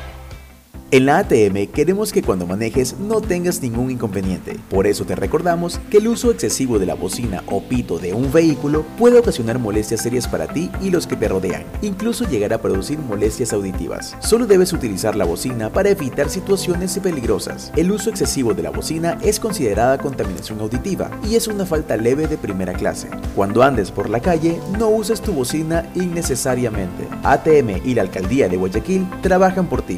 En la ATM queremos que cuando manejes no tengas ningún inconveniente. Por eso te recordamos que el uso excesivo de la bocina o pito de un vehículo puede ocasionar molestias serias para ti y los que te rodean, incluso llegar a producir molestias auditivas. Solo debes utilizar la bocina para evitar situaciones peligrosas. El uso excesivo de la bocina es considerada contaminación auditiva y es una falta leve de primera clase. Cuando andes por la calle, no uses tu bocina innecesariamente. ATM y la Alcaldía de Guayaquil trabajan por ti.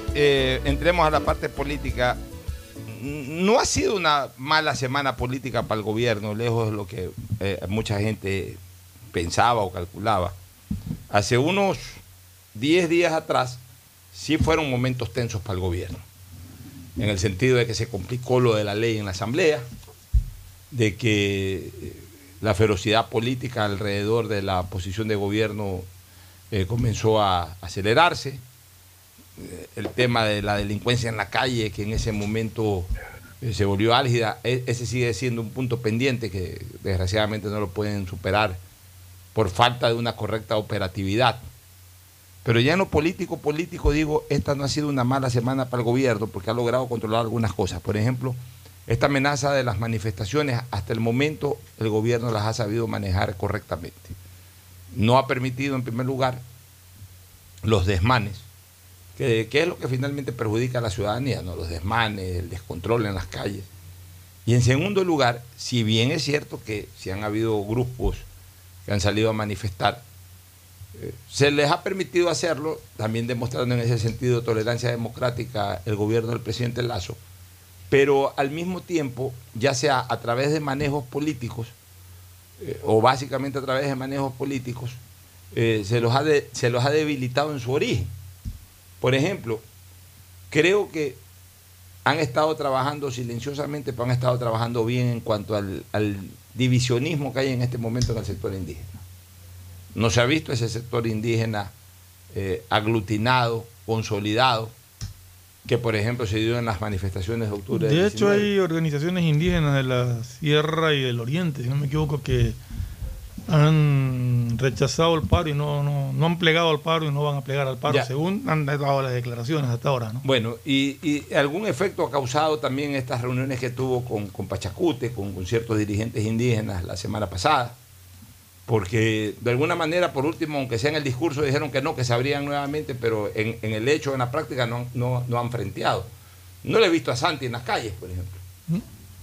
eh, entremos a la parte política. No ha sido una mala semana política para el gobierno, lejos de lo que eh, mucha gente pensaba o calculaba. Hace unos 10 días atrás sí fueron momentos tensos para el gobierno, en el sentido de que se complicó lo de la ley en la Asamblea, de que eh, la ferocidad política alrededor de la posición de gobierno comenzó a acelerarse el tema de la delincuencia en la calle, que en ese momento eh, se volvió álgida, e- ese sigue siendo un punto pendiente que desgraciadamente no lo pueden superar por falta de una correcta operatividad. Pero ya en lo político, político, digo, esta no ha sido una mala semana para el gobierno porque ha logrado controlar algunas cosas. Por ejemplo, esta amenaza de las manifestaciones, hasta el momento el gobierno las ha sabido manejar correctamente. No ha permitido, en primer lugar, los desmanes, que, es lo que finalmente perjudica a la ciudadanía, ¿no? los desmanes, el descontrol en las calles. Y en segundo lugar, si bien es cierto que si han habido grupos que han salido a manifestar, eh, se les ha permitido hacerlo, también demostrando en ese sentido tolerancia democrática el gobierno del presidente Lazo, pero al mismo tiempo, ya sea a través de manejos políticos, eh, o básicamente a través de manejos políticos, eh, se, los ha se los ha debilitado en su origen. Por ejemplo, creo que han estado trabajando silenciosamente, pero han estado trabajando bien en cuanto al, al divisionismo que hay en este momento en el sector indígena. No se ha visto ese sector indígena eh, aglutinado, consolidado. que por ejemplo se dio en las manifestaciones de octubre. De hecho, 19. hay organizaciones indígenas de la Sierra y del Oriente, si no me equivoco, que han rechazado el paro y no, no, no han plegado al paro y no van a plegar al paro, Ya. según han dado las declaraciones hasta ahora. ¿no? Bueno, y, y algún efecto ha causado también estas reuniones que tuvo con, con Pachacute, con, con ciertos dirigentes indígenas la semana pasada, porque de alguna manera, por último, aunque sea en el discurso, dijeron que no, que se abrían nuevamente, pero en, en el hecho, en la práctica, no, han- no, no han frenteado. No le he visto a Santi en las calles, por ejemplo,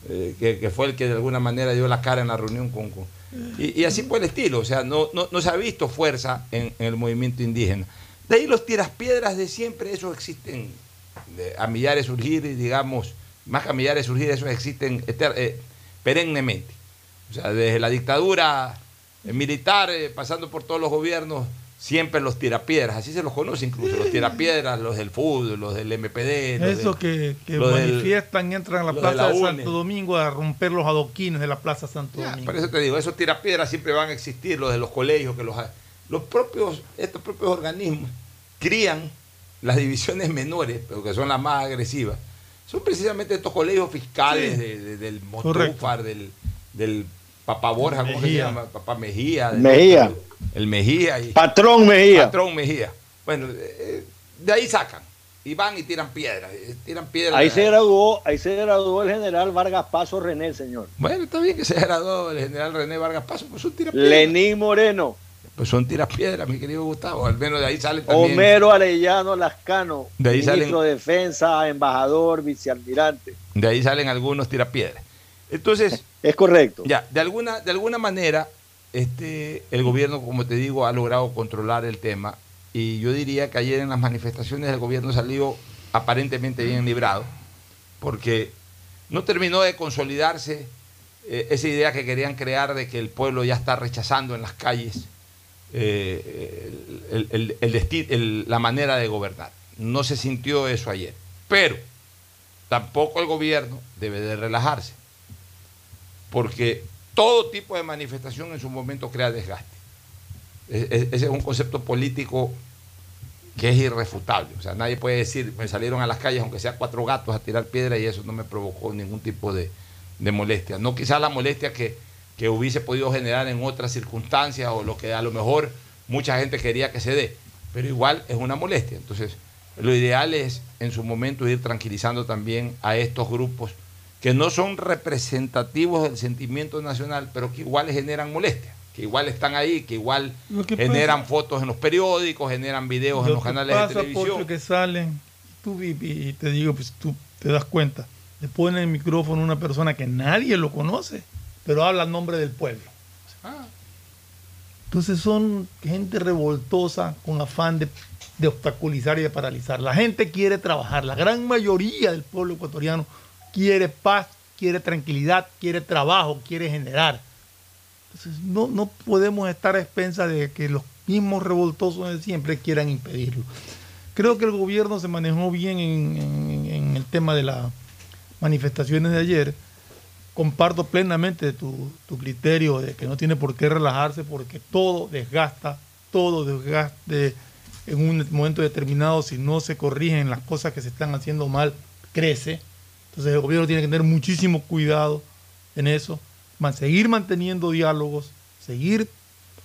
eh, que, que fue el que de alguna manera dio la cara en la reunión con... con- y, así por el estilo, o sea, no, no, no se ha visto fuerza en, el movimiento indígena. De ahí los tiras piedras de siempre, esos existen a millares surgir, digamos, más que a millares surgir, esos existen eh, perennemente. O sea, desde la dictadura eh, militar, pasando por todos los gobiernos, siempre los tirapiedras, así se los conoce incluso, los tirapiedras, los del fútbol, los del MPD. los Eso del- que, que del- manifiestan y entran a la de plaza la de. Santo Domingo a romper los adoquines de la plaza Santo Domingo. Por eso te digo, esos tirapiedras siempre van a existir, los de los colegios, que los, los propios, estos propios organismos crían las divisiones menores, pero que son las más agresivas. Son precisamente estos colegios fiscales Sí. de- de- del. Motúfar, del, del Papá Borja, ¿cómo se llama? Papá Mejía. Mejía. El Mejía. Y, Patrón Mejía. Patrón Mejía. Bueno, eh, de ahí sacan. Y van y tiran piedras. eh, Tiran piedras. Ahí se graduó, ahí se graduó el general Vargas Paso René, señor. Bueno, está bien que se graduó el general René Vargas Paso, pues son tirapiedras. Lenín Moreno, Pues son tirapiedras, mi querido Gustavo. Al menos de ahí salen también. Homero Arellano Lascano, De ahí ministro salen- de Defensa, embajador, vicealmirante. De ahí salen algunos tirapiedras. Entonces. Es correcto. Ya, de alguna, de alguna manera, este, el gobierno, como te digo, ha logrado controlar el tema. Y yo diría que ayer en las manifestaciones el gobierno salió aparentemente bien librado, porque no terminó de consolidarse eh, esa idea que querían crear de que el pueblo ya está rechazando en las calles eh, el- el- el desti- el- la manera de gobernar. No se sintió eso ayer. Pero tampoco el gobierno debe de relajarse, porque todo tipo de manifestación en su momento crea desgaste. E- e- Ese es un concepto político que es irrefutable. O sea, nadie puede decir, me salieron a las calles, aunque sea cuatro gatos, a tirar piedra y eso no me provocó ningún tipo de, de molestia. No quizás la molestia que, que hubiese podido generar en otras circunstancias o lo que a lo mejor mucha gente quería que se dé, pero igual es una molestia. Entonces, lo ideal es en su momento ir tranquilizando también a estos grupos que no son representativos del sentimiento nacional, pero que igual generan molestia, que igual están ahí, que igual Lo que generan pasa- fotos en los periódicos, generan videos en Lo los canales de televisión. Pocho, que salen, tú vi- vi- y te digo, pues tú te das cuenta, le ponen el micrófono a una persona que nadie lo conoce, pero habla en nombre del pueblo. Entonces son gente revoltosa con afán de, de obstaculizar y de paralizar. La gente quiere trabajar, la gran mayoría del pueblo ecuatoriano quiere paz, quiere tranquilidad, quiere trabajo, quiere generar. No, no podemos estar a expensas de que los mismos revoltosos de siempre quieran impedirlo. Creo que el gobierno se manejó bien en, en- en el tema de las manifestaciones de ayer. Comparto plenamente tu, tu criterio de que no tiene por qué relajarse porque todo desgasta, todo desgaste en un momento determinado, si no se corrigen las cosas que se están haciendo mal, crece. Entonces el gobierno tiene que tener muchísimo cuidado en eso, seguir manteniendo diálogos, seguir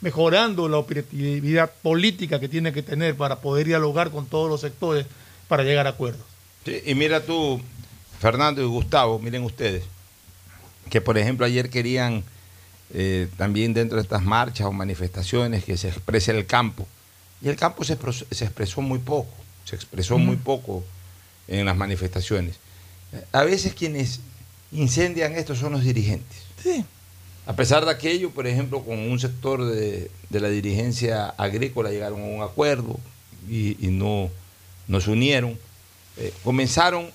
mejorando la operatividad política que tiene que tener para poder dialogar con todos los sectores para llegar a acuerdos. Sí, y mira tú, Fernando y Gustavo, miren ustedes, que por ejemplo ayer querían eh, también dentro de estas marchas o manifestaciones que se exprese el campo. Y el campo se expresó muy poco, se expresó muy poco en las manifestaciones. A veces quienes incendian esto son los dirigentes. Sí. A pesar de aquello, por ejemplo, con un sector de, de la dirigencia agrícola llegaron a un acuerdo y, y no nos unieron. Eh, comenzaron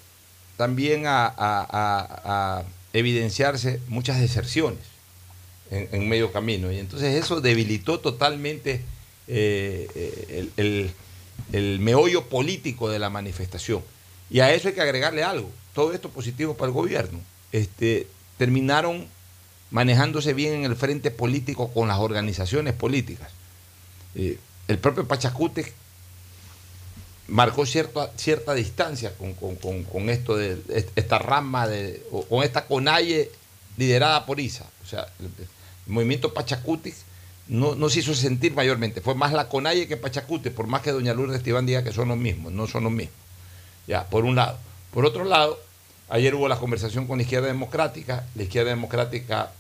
también a, a- a- a evidenciarse muchas deserciones en, en medio camino. Y entonces eso debilitó totalmente eh, eh, el, el- el meollo político de la manifestación. Y a eso hay que agregarle algo. Todo esto positivo para el gobierno. Este, terminaron manejándose bien en el frente político con las organizaciones políticas. Eh, el propio Pachacute marcó cierta, cierta distancia con, con- con- esto de esta rama de, con esta conalle liderada por ISA. O sea, el, el movimiento Pachacuti no, no se hizo sentir mayormente. Fue más la conalle que Pachacuti, por más que doña Lourdes Tibán diga que son los mismos, no son los mismos. Ya, por un lado. Por otro lado, ayer hubo la conversación con la izquierda democrática. La izquierda democrática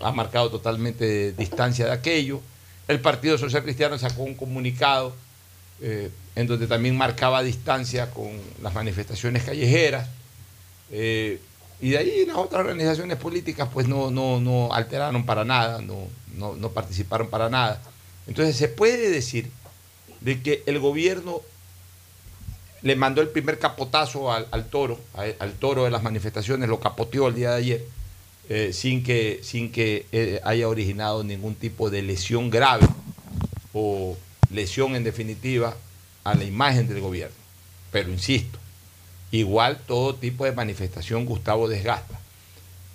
ha marcado totalmente distancia de aquello. El Partido Social Cristiano sacó un comunicado eh, en donde también marcaba distancia con las manifestaciones callejeras. Eh, y de ahí las otras organizaciones políticas pues no, no, no alteraron para nada, no, no, no participaron para nada. Entonces se puede decir de que el gobierno le mandó el primer capotazo al, toro, al, al toro de las manifestaciones, lo capoteó el día de ayer, eh, sin que, sin que eh, haya originado ningún tipo de lesión grave o lesión en definitiva a la imagen del gobierno. Pero insisto, igual todo tipo de manifestación Gustavo desgasta.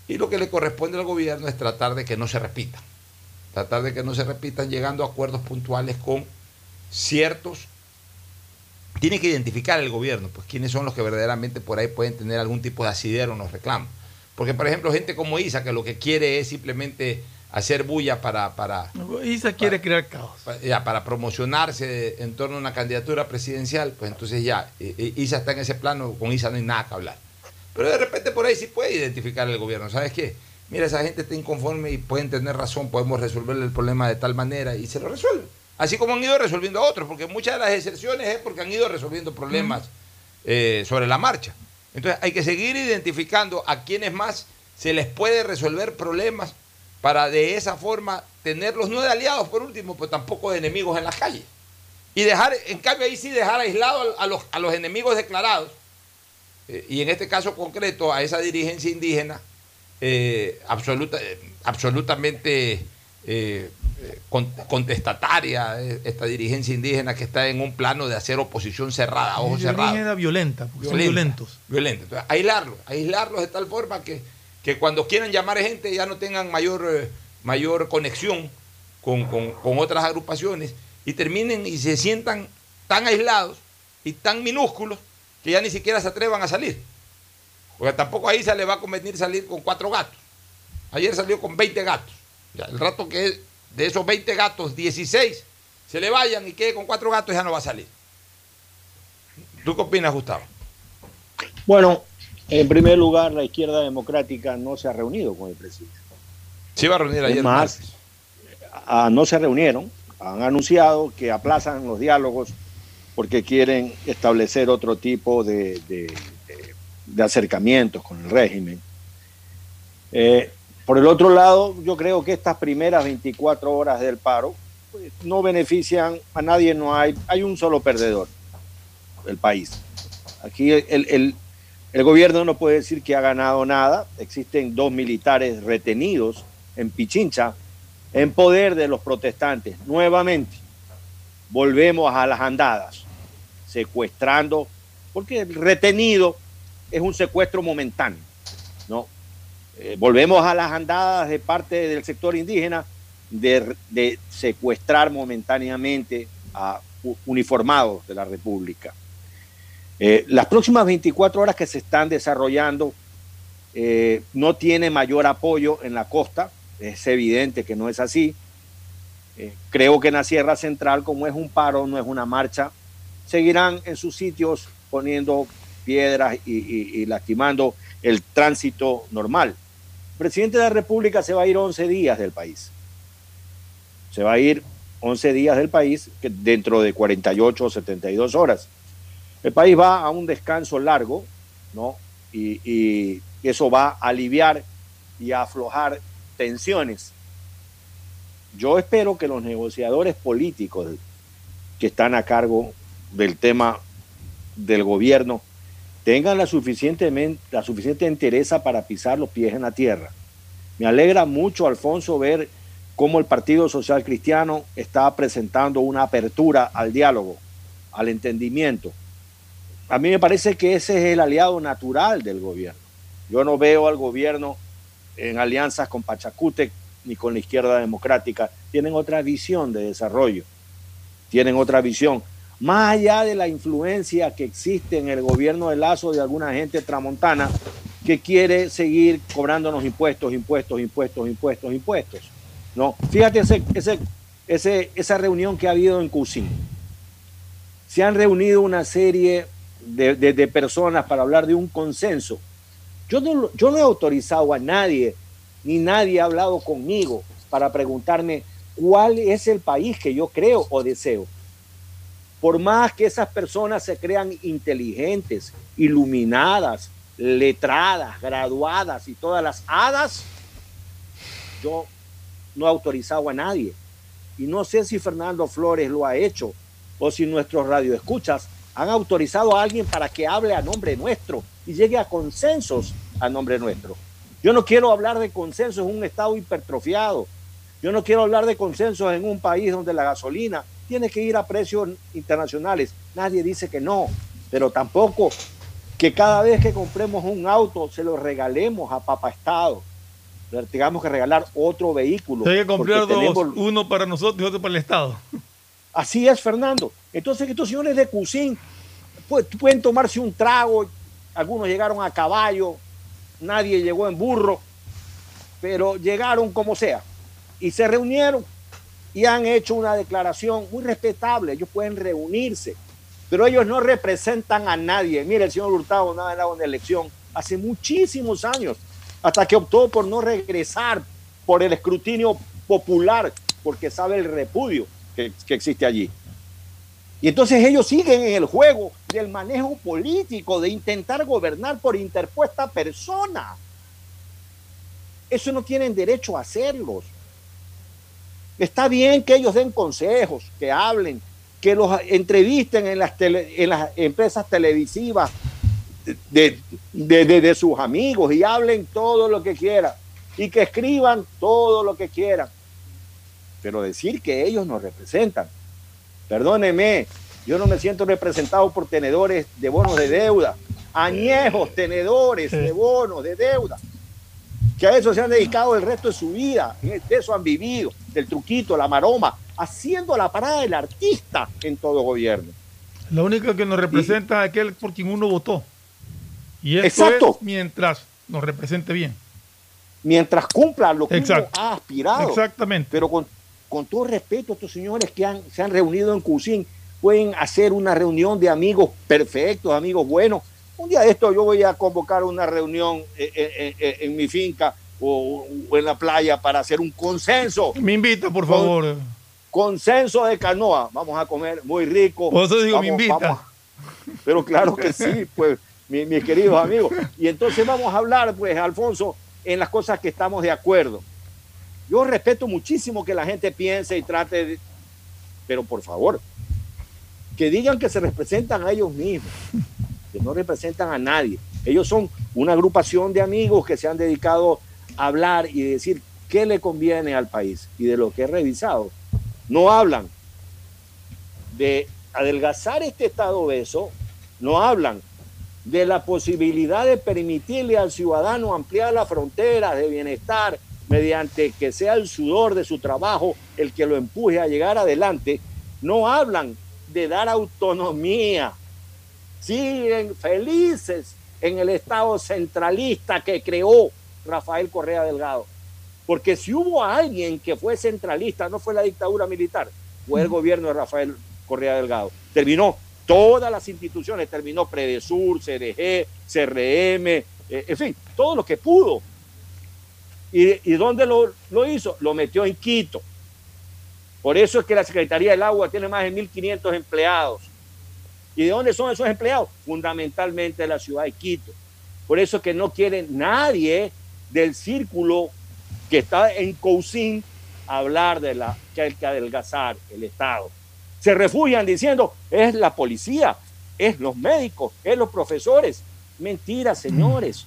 Y lo que le corresponde al gobierno es tratar de que no se repitan. Tratar de que no se repitan llegando a acuerdos puntuales con ciertos tiene que identificar el gobierno, pues quiénes son los que verdaderamente por ahí pueden tener algún tipo de asidero en los reclamos. Porque, por ejemplo, gente como Isa, que lo que quiere es simplemente hacer bulla para, para, Isa quiere crear caos. ya, para promocionarse en torno a una candidatura presidencial, pues entonces ya, eh, eh, Isa está en ese plano, con Isa no hay nada que hablar. Pero de repente por ahí sí puede identificar el gobierno. ¿Sabes qué? Mira, esa gente está inconforme y pueden tener razón, podemos resolverle el problema de tal manera y se lo resuelven. Así como han ido resolviendo a otros, porque muchas de las excepciones es porque han ido resolviendo problemas eh, sobre la marcha. Entonces hay que seguir identificando a quienes más se les puede resolver problemas para de esa forma tenerlos no de aliados por último, pero tampoco de enemigos en las calles. Y dejar, en cambio ahí sí dejar aislado a los, a los enemigos declarados, eh, y en este caso concreto a esa dirigencia indígena, eh, absoluta, absolutamente contestataria, eh, esta dirigencia indígena que está en un plano de hacer oposición cerrada, ojos cerrados. indígena violenta, porque son violentos. violenta. Entonces, aislarlos, aislarlos de tal forma que, que cuando quieran llamar gente ya no tengan mayor, eh, mayor conexión con, con- con otras agrupaciones y terminen y se sientan tan aislados y tan minúsculos que ya ni siquiera se atrevan a salir. Porque tampoco a Isa le va a convenir salir con cuatro gatos. Ayer salió con 20 gatos. Ya, el rato que de esos 20 gatos, 16 se le vayan y quede con cuatro gatos, ya no va a salir. ¿Tú qué opinas, Gustavo? Bueno, en primer lugar, la izquierda democrática no se ha reunido con el presidente. Se iba a reunir ayer. Más, ah, no se reunieron, han anunciado que aplazan los diálogos porque quieren establecer otro tipo de, de- de- de acercamientos con el régimen. Eh, por el otro lado, yo creo que estas primeras 24 horas del paro pues, no benefician a nadie, no hay, hay un solo perdedor, el país. Aquí el, el- el gobierno no puede decir que ha ganado nada, existen dos militares retenidos en Pichincha en poder de los protestantes. Nuevamente, volvemos a las andadas, secuestrando, porque el retenido es un secuestro momentáneo, ¿no? Eh, volvemos a las andadas de parte del sector indígena de, secuestrar momentáneamente a uniformados de la República. Eh, las próximas 24 horas que se están desarrollando eh, no tiene mayor apoyo en la costa, es evidente que no es así. Creo que en la Sierra Central, como es un paro, no es una marcha, seguirán en sus sitios poniendo piedras y lastimando el tránsito normal. Presidente de la República se va a ir 11 días del país. Se va a ir 11 días del país que dentro de 48 o 72 horas. El país va a un descanso largo, ¿no? Y, y eso va a aliviar y a aflojar tensiones. Yo espero que los negociadores políticos que están a cargo del tema del gobierno tengan la suficiente, la suficiente entereza para pisar los pies en la tierra. Me alegra mucho, Alfonso, ver cómo el Partido Social Cristiano está presentando una apertura al diálogo, al entendimiento. A mí me parece que ese es el aliado natural del gobierno. Yo no veo al gobierno en alianzas con Pachacútec ni con la izquierda democrática. Tienen otra visión de desarrollo, tienen otra visión. Más allá de la influencia que existe en el gobierno de Lazo de alguna gente tramontana que quiere seguir cobrándonos impuestos, impuestos, impuestos, impuestos, impuestos. ¿no? Fíjate ese, ese, ese, esa reunión que ha habido en Cusín. Se han reunido una serie de, de, de personas para hablar de un consenso. Yo no, yo no he autorizado a nadie, ni nadie ha hablado conmigo para preguntarme cuál es el país que yo creo o deseo. Por más que esas personas se crean inteligentes, iluminadas, letradas, graduadas y todas las hadas, yo no he autorizado a nadie. Y no sé si Fernando Flores lo ha hecho o si nuestros radioescuchas han autorizado a alguien para que hable a nombre nuestro y llegue a consensos a nombre nuestro. Yo no quiero hablar de consensos en un estado hipertrofiado. Yo no quiero hablar de consensos en un país donde la gasolina tiene que ir a precios internacionales. Nadie dice que no, pero tampoco que cada vez que compremos un auto se lo regalemos a Papa Estado. Tengamos que regalar otro vehículo. Hay que comprar dos, tenemos... uno para nosotros y otro para el Estado. Así es, Fernando. Entonces, estos señores de Cusín pues, pueden tomarse un trago. Algunos llegaron a caballo, nadie llegó en burro, pero llegaron como sea. Y se reunieron y han hecho una declaración muy respetable. Ellos pueden reunirse, pero ellos no representan a nadie. Mire, el señor Hurtado no ha ganado una elección hace muchísimos años, hasta que optó por no regresar por el escrutinio popular, porque sabe el repudio que, que existe allí. Y entonces ellos siguen en el juego del manejo político, de intentar gobernar por interpuesta persona. Eso no tienen derecho a hacerlos. Está bien que ellos den consejos, que hablen, que los entrevisten en las, tele, en las empresas televisivas de, de, de, de, sus amigos y hablen todo lo que quieran y que escriban todo lo que quieran. Pero decir que ellos nos representan, perdóneme, yo no me siento representado por tenedores de bonos de deuda, añejos tenedores de bonos de deuda, que a eso se han dedicado el resto de su vida, de eso han vivido, del truquito, la maroma, haciendo la parada del artista en todo gobierno. La única que nos representa es aquel por quien uno votó. Y esto Exacto. es mientras nos represente bien. Mientras cumpla lo que Exacto. uno ha aspirado. Exactamente. Pero con, con todo respeto estos señores que han, se han reunido en Cusín, pueden hacer una reunión de amigos perfectos, amigos buenos. Un día de esto yo voy a convocar una reunión en, en, en, en mi finca o, o, en la playa para hacer un consenso. Me invita, por favor. Con, consenso de canoa. Vamos a comer muy rico. Por eso digo, vamos, me invita. Vamos. Pero claro que sí, pues, mis, mis queridos amigos. Y entonces vamos a hablar, pues, Alfonso, en las cosas que estamos de acuerdo. Yo respeto muchísimo que la gente piense y trate de... Pero por favor, que digan que se representan a ellos mismos, que no representan a nadie. Ellos son una agrupación de amigos que se han dedicado a hablar y decir qué le conviene al país. Y de lo que he revisado, no hablan de adelgazar este estado obeso, no hablan de la posibilidad de permitirle al ciudadano ampliar las fronteras de bienestar mediante que sea el sudor de su trabajo el que lo empuje a llegar adelante, no hablan de dar autonomía. Siguen felices en el Estado centralista que creó Rafael Correa Delgado. Porque si hubo alguien que fue centralista, no fue la dictadura militar, fue el gobierno de Rafael Correa Delgado. Terminó todas las instituciones, terminó Predesur, CDG, CRM, eh, en fin, todo lo que pudo. ¿Y, y dónde lo, lo hizo? Lo metió en Quito. Por eso es que la Secretaría del Agua tiene más de 1.500 empleados. ¿Y de dónde son esos empleados? Fundamentalmente de la ciudad de Quito. Por eso es que no quiere nadie del círculo que está en Cousin hablar de la que hay que adelgazar el Estado. Se refugian diciendo, es la policía, es los médicos, es los profesores. Mentira, señores.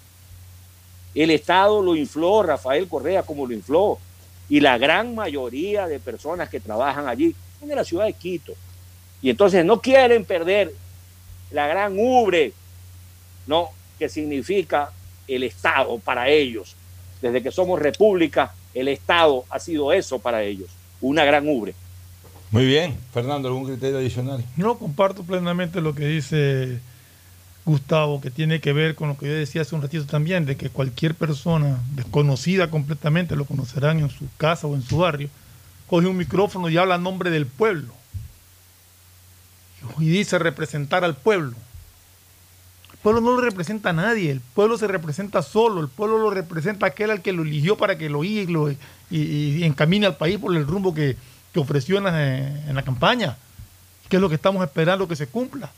El Estado lo infló Rafael Correa como lo infló y la gran mayoría de personas que trabajan allí son de la ciudad de Quito. Y entonces no quieren perder la gran ubre, ¿no? Que significa el Estado para ellos. Desde que somos república, el Estado ha sido eso para ellos, una gran ubre. Muy bien. Fernando, ¿algún criterio adicional? No, comparto plenamente lo que dice Gustavo, que tiene que ver con lo que yo decía hace un ratito también, de que cualquier persona desconocida completamente, lo conocerán en su casa o en su barrio, coge un micrófono y habla a nombre del pueblo. Y dice representar al pueblo. El pueblo no lo representa a nadie, el pueblo se representa solo, el pueblo lo representa aquel al que lo eligió para que lo guíe y, encamine al país por el rumbo que, que ofreció en la, campaña, que es lo que estamos esperando que se cumpla.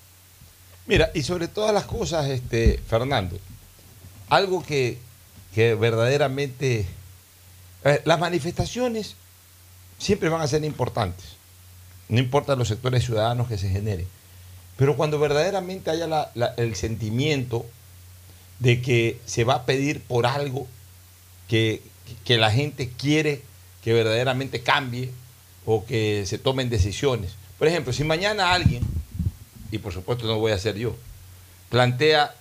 Mira, y sobre todas las cosas, este, Fernando, algo que, que verdaderamente... las manifestaciones siempre van a ser importantes, no importa los sectores ciudadanos que se generen, pero cuando verdaderamente haya el sentimiento de que se va a pedir por algo que, que la gente quiere que verdaderamente cambie o que se tomen decisiones. Por ejemplo, si mañana alguien y por supuesto no voy a ser yo, plantea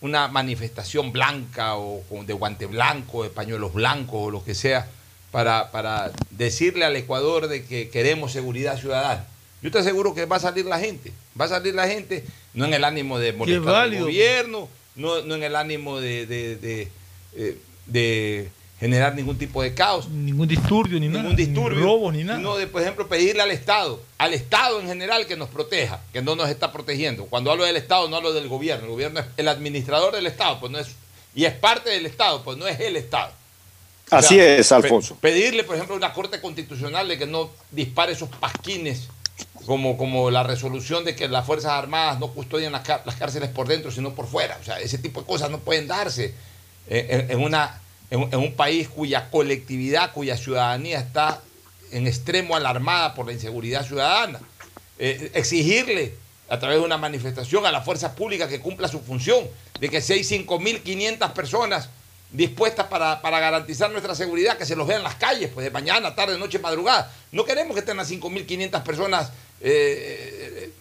una manifestación blanca o de guante blanco, de pañuelos blancos o lo que sea, para, para decirle al Ecuador de que queremos seguridad ciudadana. Yo te aseguro que va a salir la gente, va a salir la gente, no en el ánimo de molestar al gobierno, no, no en el ánimo de, de- de, eh, de generar ningún tipo de caos, Ningún disturbio ni nada. ningún disturbio, Ni robo ni nada. sino de, por ejemplo, pedirle al Estado, al Estado en general que nos proteja, que no nos está protegiendo. Cuando hablo del Estado, no hablo del gobierno. El gobierno es el administrador del Estado, pues no es, y es parte del Estado, pues no es el Estado. O Así sea, es, Alfonso. pe- pedirle, por ejemplo, a una Corte Constitucional de que no dispare esos pasquines, como, como la resolución de que las Fuerzas Armadas no custodian las, las cárceles por dentro, sino por fuera. O sea, ese tipo de cosas no pueden darse en, en- en una, en, en un país cuya colectividad, cuya ciudadanía está en extremo alarmada por la inseguridad ciudadana. Eh, exigirle a través de una manifestación a la fuerza pública que cumpla su función, de que si hay 5.500 personas dispuestas para, para garantizar nuestra seguridad, que se los vean en las calles, pues de mañana, tarde, noche, madrugada. No queremos que estén las 5.500 personas eh,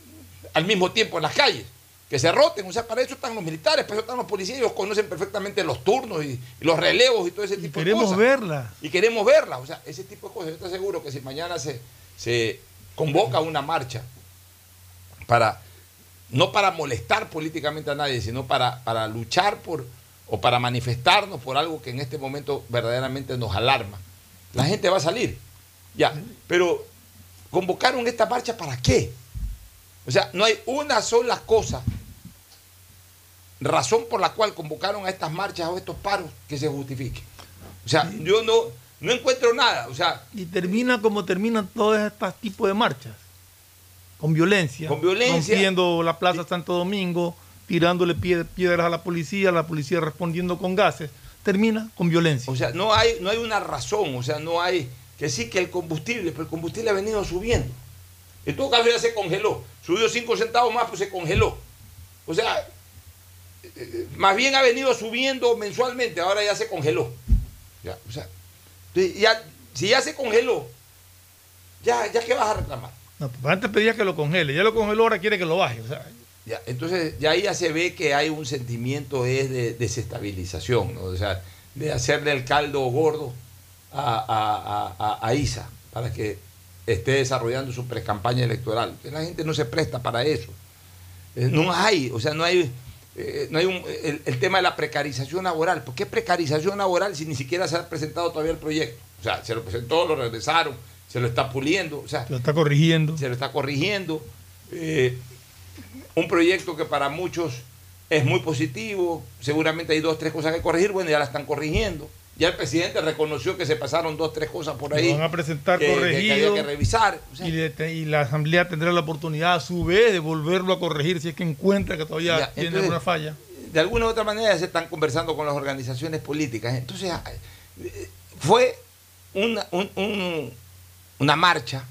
al mismo tiempo en las calles, que se roten, o sea, para eso están los militares, para eso están los policías, ellos conocen perfectamente los turnos y, y los relevos y todo ese tipo de Queremos cosas. verla. Y queremos verla, o sea, ese tipo de cosas. Yo estoy seguro que si mañana se, se convoca una marcha para, no para molestar políticamente a nadie, sino para, para luchar por, o para manifestarnos por algo que en este momento verdaderamente nos alarma, la gente va a salir. Ya, pero convocaron esta marcha para qué? O sea, no hay una sola cosa, razón por la cual convocaron a estas marchas o estos paros que se justifique. O sea, yo no, no encuentro nada. O sea, Y termina como terminan todos estos tipos de marchas. Con violencia. Con violencia. Rompiendo la Plaza Santo Domingo, tirándole pie- piedras a la policía, la policía respondiendo con gases. Termina con violencia. O sea, no hay, no hay una razón, o sea, no hay que sí que el combustible, pero el combustible ha venido subiendo. En todo caso ya se congeló. Subió 5 centavos más, pues se congeló. O sea, eh, eh, más bien ha venido subiendo mensualmente, ahora ya se congeló. Ya, o sea, ya, si ya se congeló, ya, ya qué vas a reclamar. No, pues antes pedía que lo congele, ya lo congeló, ahora quiere que lo baje. O sea, Ya, entonces, ya ahí ya se ve que hay un sentimiento es de desestabilización, ¿no? o sea, de hacerle el caldo gordo a, a, a- Isa para que esté desarrollando su precampaña electoral. La gente no se presta para eso. Eh, no hay, o sea, no hay, eh, no hay un, el, el tema de la precarización laboral. ¿Por qué precarización laboral si ni siquiera se ha presentado todavía el proyecto? O sea, se lo presentó, lo regresaron, se lo está puliendo, o sea, lo está corrigiendo. se lo está corrigiendo. Eh, un proyecto que para muchos es muy positivo, seguramente hay dos, tres cosas que corregir, bueno, ya la están corrigiendo. Ya el presidente reconoció que se pasaron dos, tres cosas por ahí. Lo van a presentar que- que- que corregido. había que revisar. y, la Asamblea tendrá la oportunidad a su vez de volverlo a corregir si es que encuentra que todavía Ya, tiene entonces, alguna falla. de alguna u otra manera ya se están conversando con las organizaciones políticas. Entonces, eh, fue una, un- un- una marcha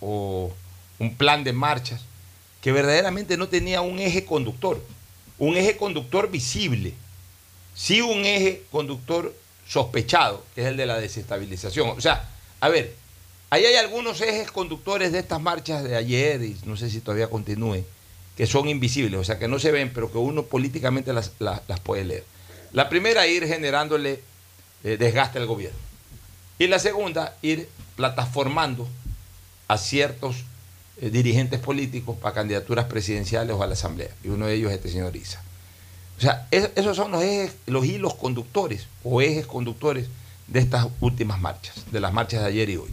o un plan de marchas que verdaderamente no tenía un eje conductor, un eje conductor visible, sí un eje conductor sospechado, que es el de la desestabilización. O sea, a ver, ahí hay algunos ejes conductores de estas marchas de ayer, y no sé si todavía continúen, que son invisibles, o sea, que no se ven, pero que uno políticamente las, las- las puede leer. La primera, ir generándole eh, desgaste al gobierno. Y la segunda, ir plataformando a ciertos eh, dirigentes políticos para candidaturas presidenciales o a la Asamblea. Y uno de ellos es este señor Isa. O sea, es- esos son los, los hilos conductores o ejes conductores de estas últimas marchas, de las marchas de ayer y hoy.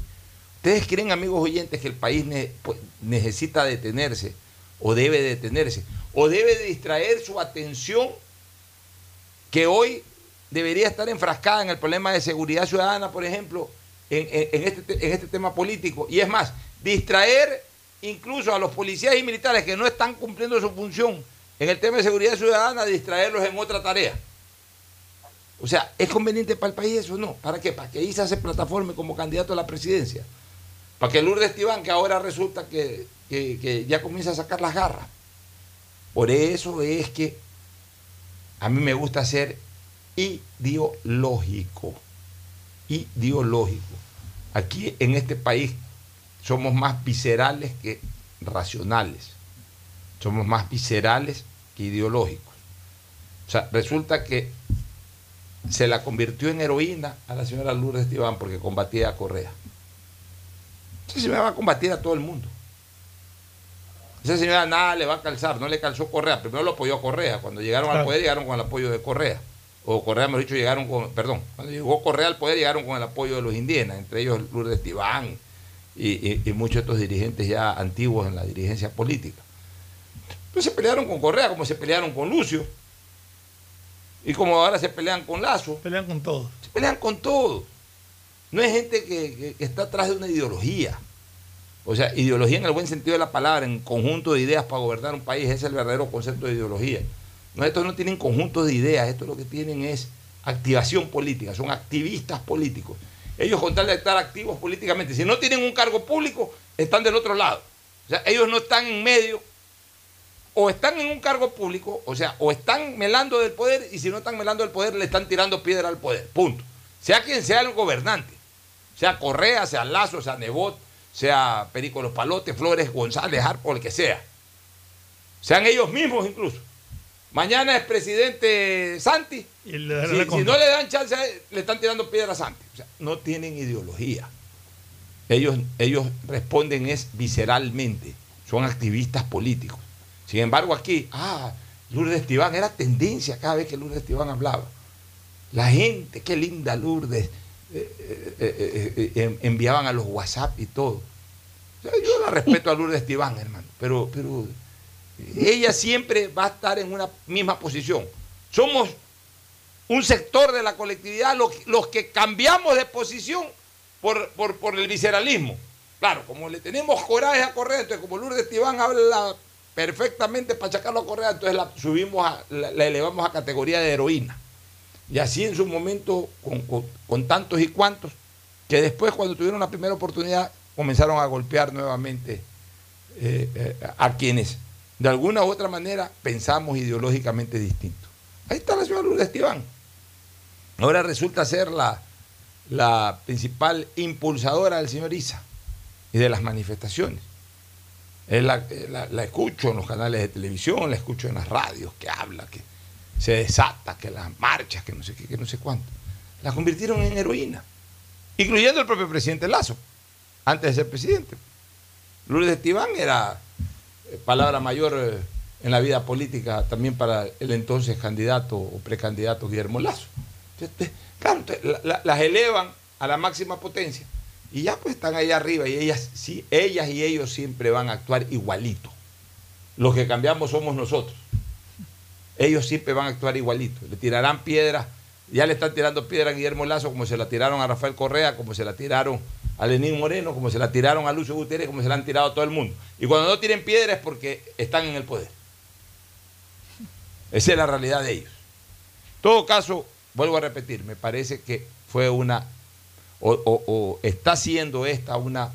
¿Ustedes creen, amigos oyentes, que el país pues, necesita detenerse o debe detenerse o debe de distraer su atención que hoy debería estar enfrascada en el problema de seguridad ciudadana, por ejemplo, en, en- este, te- en este tema político? Y es más, distraer incluso a los policías y militares que no están cumpliendo su función en el tema de seguridad ciudadana, distraerlos en otra tarea. O sea, ¿es conveniente para el país eso? No. ¿Para qué? Para que Isa se plataforme como candidato a la presidencia. Para que Lourdes Esteban, que ahora resulta que, que- que ya comienza a sacar las garras. Por eso es que a mí me gusta ser ideológico. Ideológico. Aquí en este país somos más viscerales que racionales. Somos más viscerales que ideológicos. O sea, resulta que se la convirtió en heroína a la señora Lourdes Esteban porque combatía a Correa. Esa señora va a combatir a todo el mundo. Esa señora nada le va a calzar, no le calzó Correa. Primero lo apoyó a Correa. Cuando llegaron al poder, llegaron con el apoyo de Correa. O Correa, mejor dicho, llegaron con. Perdón, cuando llegó Correa al poder, llegaron con el apoyo de los indígenas, entre ellos Lourdes Tibán y, y- y muchos de estos dirigentes ya antiguos en la dirigencia política. Pues se pelearon con Correa, como se pelearon con Lucio. Y como ahora se pelean con Lazo. Pelean con todos. Se pelean con todo. No es gente que, que- que está atrás de una ideología. O sea, ideología en el buen sentido de la palabra, en conjunto de ideas para gobernar un país, ese es el verdadero concepto de ideología. No, estos no tienen conjuntos de ideas, estos lo que tienen es activación política, son activistas políticos. Ellos con tal de estar activos políticamente, si no tienen un cargo público, están del otro lado. O sea, ellos no están en medio, o están en un cargo público, o sea, o están melando del poder, y si no están melando del poder, le están tirando piedra al poder. Punto. Sea quien sea el gobernante, sea Correa, sea Lazo, sea Nebot, sea Perico Los Palotes, Flores, González, Harpo, el que sea. Sean ellos mismos incluso. Mañana es presidente Santi. Y le- Si, no le dan chance, le están tirando piedra a Santi. O sea, no tienen ideología. Ellos, ellos responden es visceralmente. Son activistas políticos. Sin embargo, aquí, ah, Lourdes Estiván, era tendencia cada vez que Lourdes Estiván hablaba. La gente, qué linda Lourdes, eh, eh, eh, enviaban a los WhatsApp y todo. O sea, yo la respeto a Lourdes Estiván, hermano, pero, pero ella siempre va a estar en una misma posición. Somos un sector de la colectividad los, que cambiamos de posición por, por, el visceralismo. Claro, como le tenemos coraje a Correa, entonces como Lourdes Estiván habla perfectamente para sacarlo a Correa, entonces la subimos, la, elevamos a categoría de heroína. Y así en su momento, con, con- con tantos y cuantos, que después cuando tuvieron la primera oportunidad, comenzaron a golpear nuevamente eh, eh, a quienes de alguna u otra manera pensamos ideológicamente distinto. Ahí está la señora Lourdes Estiván. Ahora resulta ser la, la principal impulsadora del señor Isa y de las manifestaciones. Es la, escucho en los canales de televisión, la escucho en las radios, que habla, que se desata, que las marchas, que no sé qué, que no sé cuánto. La convirtieron en heroína, incluyendo el propio presidente Lazo, antes de ser presidente. Lourdes Estiván era palabra mayor eh, en la vida política también para el entonces candidato o precandidato Guillermo Lazo. Entonces, claro, las elevan a la máxima potencia y ya pues están ahí arriba y ellas, sí, ellas y ellos siempre van a actuar igualito. Los que cambiamos somos nosotros. Ellos siempre van a actuar igualito. Le tirarán piedras, ya le están tirando piedra a Guillermo Lazo como se la tiraron a Rafael Correa, como se la tiraron a Lenín Moreno, como se la tiraron a Lucio Gutiérrez, como se la han tirado a todo el mundo. Y cuando no tiren piedra es porque están en el poder. Esa es la realidad de ellos. En todo caso, vuelvo a repetir, me parece que fue una, o, está siendo esta una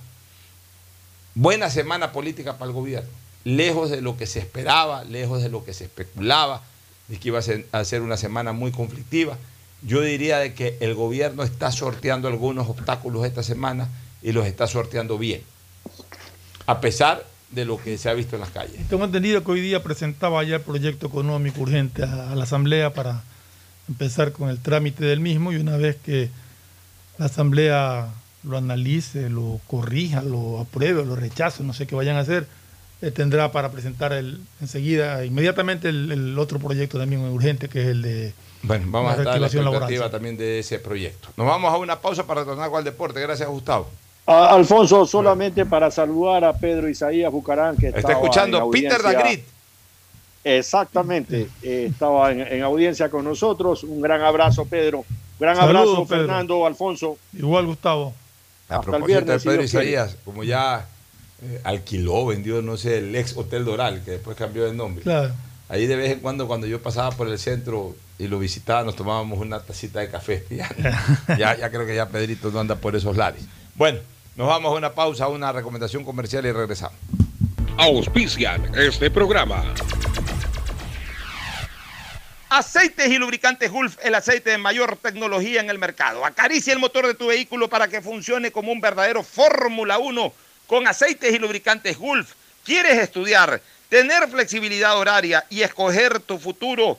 buena semana política para el gobierno, lejos de lo que se esperaba, lejos de lo que se especulaba, de que iba a ser una semana muy conflictiva. Yo diría de que el gobierno está sorteando algunos obstáculos esta semana y los está sorteando bien, a pesar de lo que se ha visto en las calles. Tengo entendido que hoy día presentaba ya el proyecto económico urgente a, la Asamblea para empezar con el trámite del mismo y una vez que la Asamblea lo analice, lo corrija, lo apruebe, lo rechace, no sé qué vayan a hacer, eh, tendrá para presentar el, enseguida, inmediatamente el otro proyecto también urgente que es el de Bueno, vamos a estar en la expectativa también de ese proyecto. Nos vamos a una pausa para retornar con el deporte. Gracias, Gustavo. Alfonso, solamente para saludar a Pedro Isaías Bucarán, que Está escuchando en Peter Dagrit. Exactamente, eh, estaba en, en audiencia con nosotros. Un gran abrazo, Pedro. Gran Saludos, abrazo, Pedro. Fernando, Alfonso. Igual, Gustavo. A Hasta el propósito viernes, de Pedro quiere. Isaías, como ya eh, alquiló, vendió, no sé, el ex Hotel Doral, que después cambió de nombre. Claro. Ahí de vez en cuando, cuando yo pasaba por el centro y lo visitaba, nos tomábamos una tacita de café. Ya, ya, ya creo que ya Pedrito no anda por esos lares. Bueno, nos vamos a una pausa, a una recomendación comercial y regresamos. Auspician este programa. Aceites y lubricantes Gulf, el aceite de mayor tecnología en el mercado. Acaricia el motor de tu vehículo para que funcione como un verdadero Fórmula 1 con aceites y lubricantes Gulf. ¿Quieres estudiar, tener flexibilidad horaria y escoger tu futuro?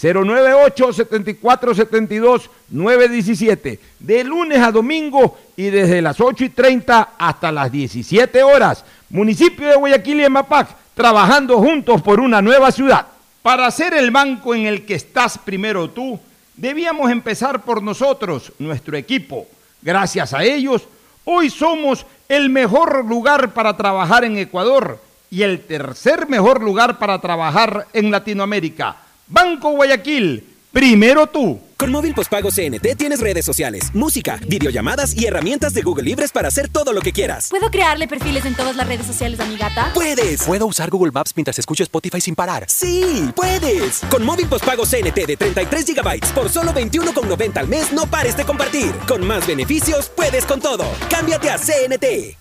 098 74 72 917 de lunes a domingo y desde las 8 y 30 hasta las 17 horas. Municipio de Guayaquil y Emapac, trabajando juntos por una nueva ciudad. Para ser el banco en el que estás primero tú, debíamos empezar por nosotros, nuestro equipo. Gracias a ellos, hoy somos el mejor lugar para trabajar en Ecuador y el tercer mejor lugar para trabajar en Latinoamérica. Banco Guayaquil, primero tú. Con móvil postpago CNT tienes redes sociales, música, videollamadas y herramientas de Google Libres para hacer todo lo que quieras. ¿Puedo crearle perfiles en todas las redes sociales a mi gata? ¡Puedes! ¿Puedo usar Google Maps mientras escucho Spotify sin parar? ¡Sí! ¡Puedes! Con móvil postpago CNT de 33 GB por solo 21,90 al mes no pares de compartir. Con más beneficios, puedes con todo. Cámbiate a CNT.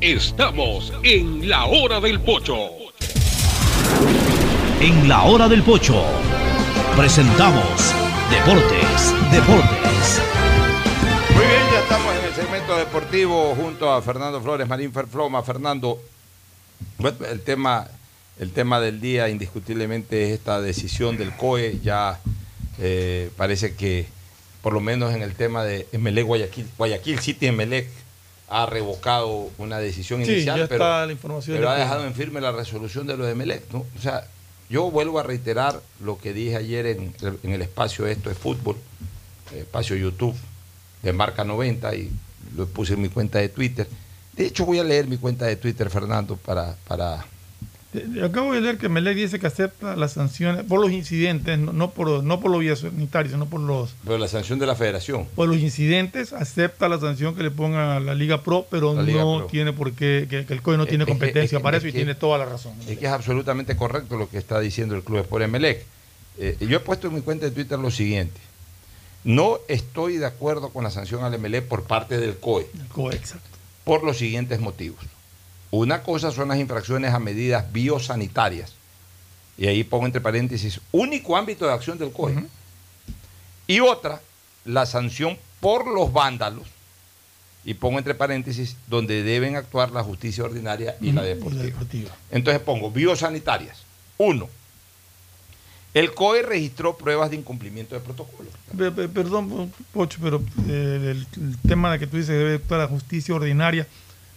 Estamos en la hora del pocho. En la hora del pocho presentamos Deportes, Deportes. Muy bien, ya estamos en el segmento deportivo junto a Fernando Flores, Marín Ferfloma. Fernando, el tema, el tema del día indiscutiblemente es esta decisión del COE. Ya eh, parece que, por lo menos en el tema de Emelec Guayaquil, Guayaquil City Emelec ha revocado una decisión Sí, inicial, ya pero, está la información pero de ha dejado en firme la resolución de lo de Emelec. ¿no? O sea, yo vuelvo a reiterar lo que dije ayer en, en el espacio Esto es Fútbol, espacio YouTube de Marca 90 y lo puse en mi cuenta de Twitter. De hecho, voy a leer mi cuenta de Twitter, Fernando, para... para Acabo de leer que Melec dice que acepta las sanciones por los incidentes, no, no por no por los vías sanitarios, sino por los pero la sanción de la federación. por los incidentes, acepta la sanción que le ponga la Liga Pro, pero Liga no Pro. tiene por qué, que, que el COE no Es- tiene es que- competencia es para es eso y tiene toda la razón. Es que es absolutamente correcto lo que está diciendo el Club por Emelec. Eh, yo he puesto en mi cuenta de Twitter lo siguiente. No estoy de acuerdo con la sanción al Emelec por parte del COE. El COE, exacto. por los siguientes motivos. Una cosa son las infracciones a medidas biosanitarias. Y ahí pongo entre paréntesis, único ámbito de acción del COE. Y otra, la sanción por los vándalos. Y pongo entre paréntesis, donde deben actuar la justicia ordinaria y la Ujú, y la deportiva. Entonces pongo biosanitarias. Uno, El COE registró pruebas de incumplimiento de protocolo. Pe- pe- Perdón, Pocho, pero eh, el, el tema de que tú dices debe actuar la justicia ordinaria.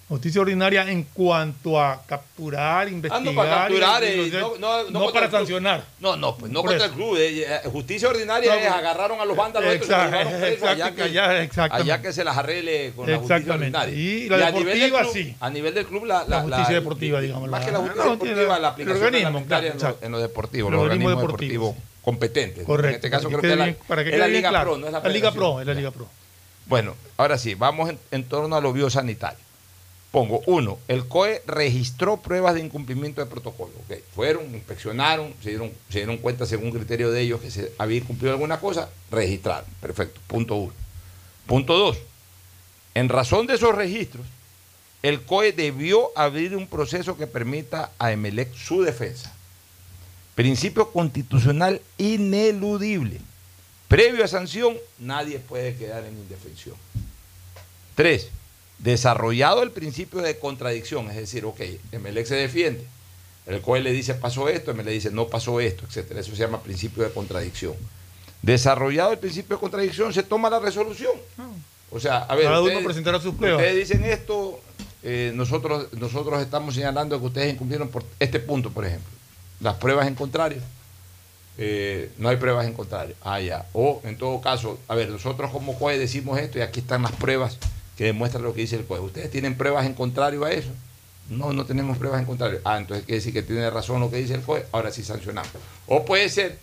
Justicia ordinaria en cuanto a capturar, Ah, investigar. no, para capturar, y- y- eh, no, no, no para el sancionar. No, no, pues no Por contra eso. el club. eh, eh, justicia ordinaria es agarraron a los vándalos estos y los exacto, allá que, allá, allá que se las arregle con la justicia ordinaria. Y la a nivel del deportiva, club- sí. A nivel del club, la, La justicia deportiva, digamos, Más la- que la justicia deportiva, la el aplicación organismo, reglamentaria en, claro, lo, en lo deportivo, El los organismo organismos deportivo, deportivos competentes. Correcto. En este caso creo que es la, la Liga claro. Pro, no es la La Liga. Pro, es la Liga Pro. Bueno, ahora sí, vamos en torno a lo biosanitario. Pongo, uno, el COE registró pruebas de incumplimiento de protocolo. Fueron, inspeccionaron, se dieron, se dieron cuenta según criterio de ellos que se había incumplido alguna cosa, registraron. Perfecto, punto uno. Punto dos, en razón de esos registros, el COE debió abrir un proceso que permita a Emelec su defensa. Principio constitucional ineludible. Previo a sanción, nadie puede quedar en indefensión. Tres, desarrollado el principio de contradicción, es decir, ok, Emelec se defiende, el COE le dice pasó esto, Emelec dice no pasó esto, etcétera. Eso se llama principio de contradicción. Desarrollado el principio de contradicción, se toma la resolución. O sea, a ver, Cada uno ustedes- presentará sus pruebas. Ustedes dicen esto, eh, nosotros, nosotros estamos señalando que ustedes incumplieron por este punto, por ejemplo. Las pruebas en contrario. eh, no hay pruebas en contrario. Ah, ya. O en todo caso, a ver, nosotros como COE decimos esto y aquí están las pruebas que demuestran lo que dice el COE. ¿Ustedes tienen pruebas en contrario a eso? No, no tenemos pruebas en contrario. Ah, entonces quiere decir que tiene razón lo que dice el COE, ahora sí sancionamos. O puede ser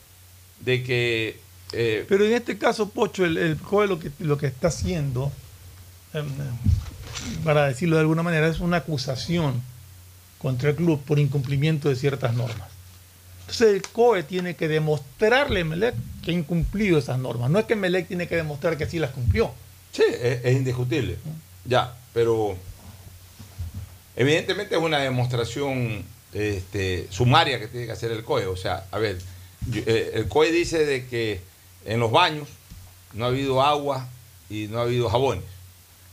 de que... eh, Pero en este caso, Pocho, el, el COE lo que, está haciendo, em, para decirlo de alguna manera, es una acusación contra el club por incumplimiento de ciertas normas. Entonces el COE tiene que demostrarle a Melec que ha incumplido esas normas. No es que Melec tiene que demostrar que sí las cumplió. Sí, es, es indiscutible. Ya, pero evidentemente es una demostración este, sumaria que tiene que hacer el COE. O sea, a ver, yo- eh, el COE dice de que en los baños no ha habido agua y no ha habido jabones.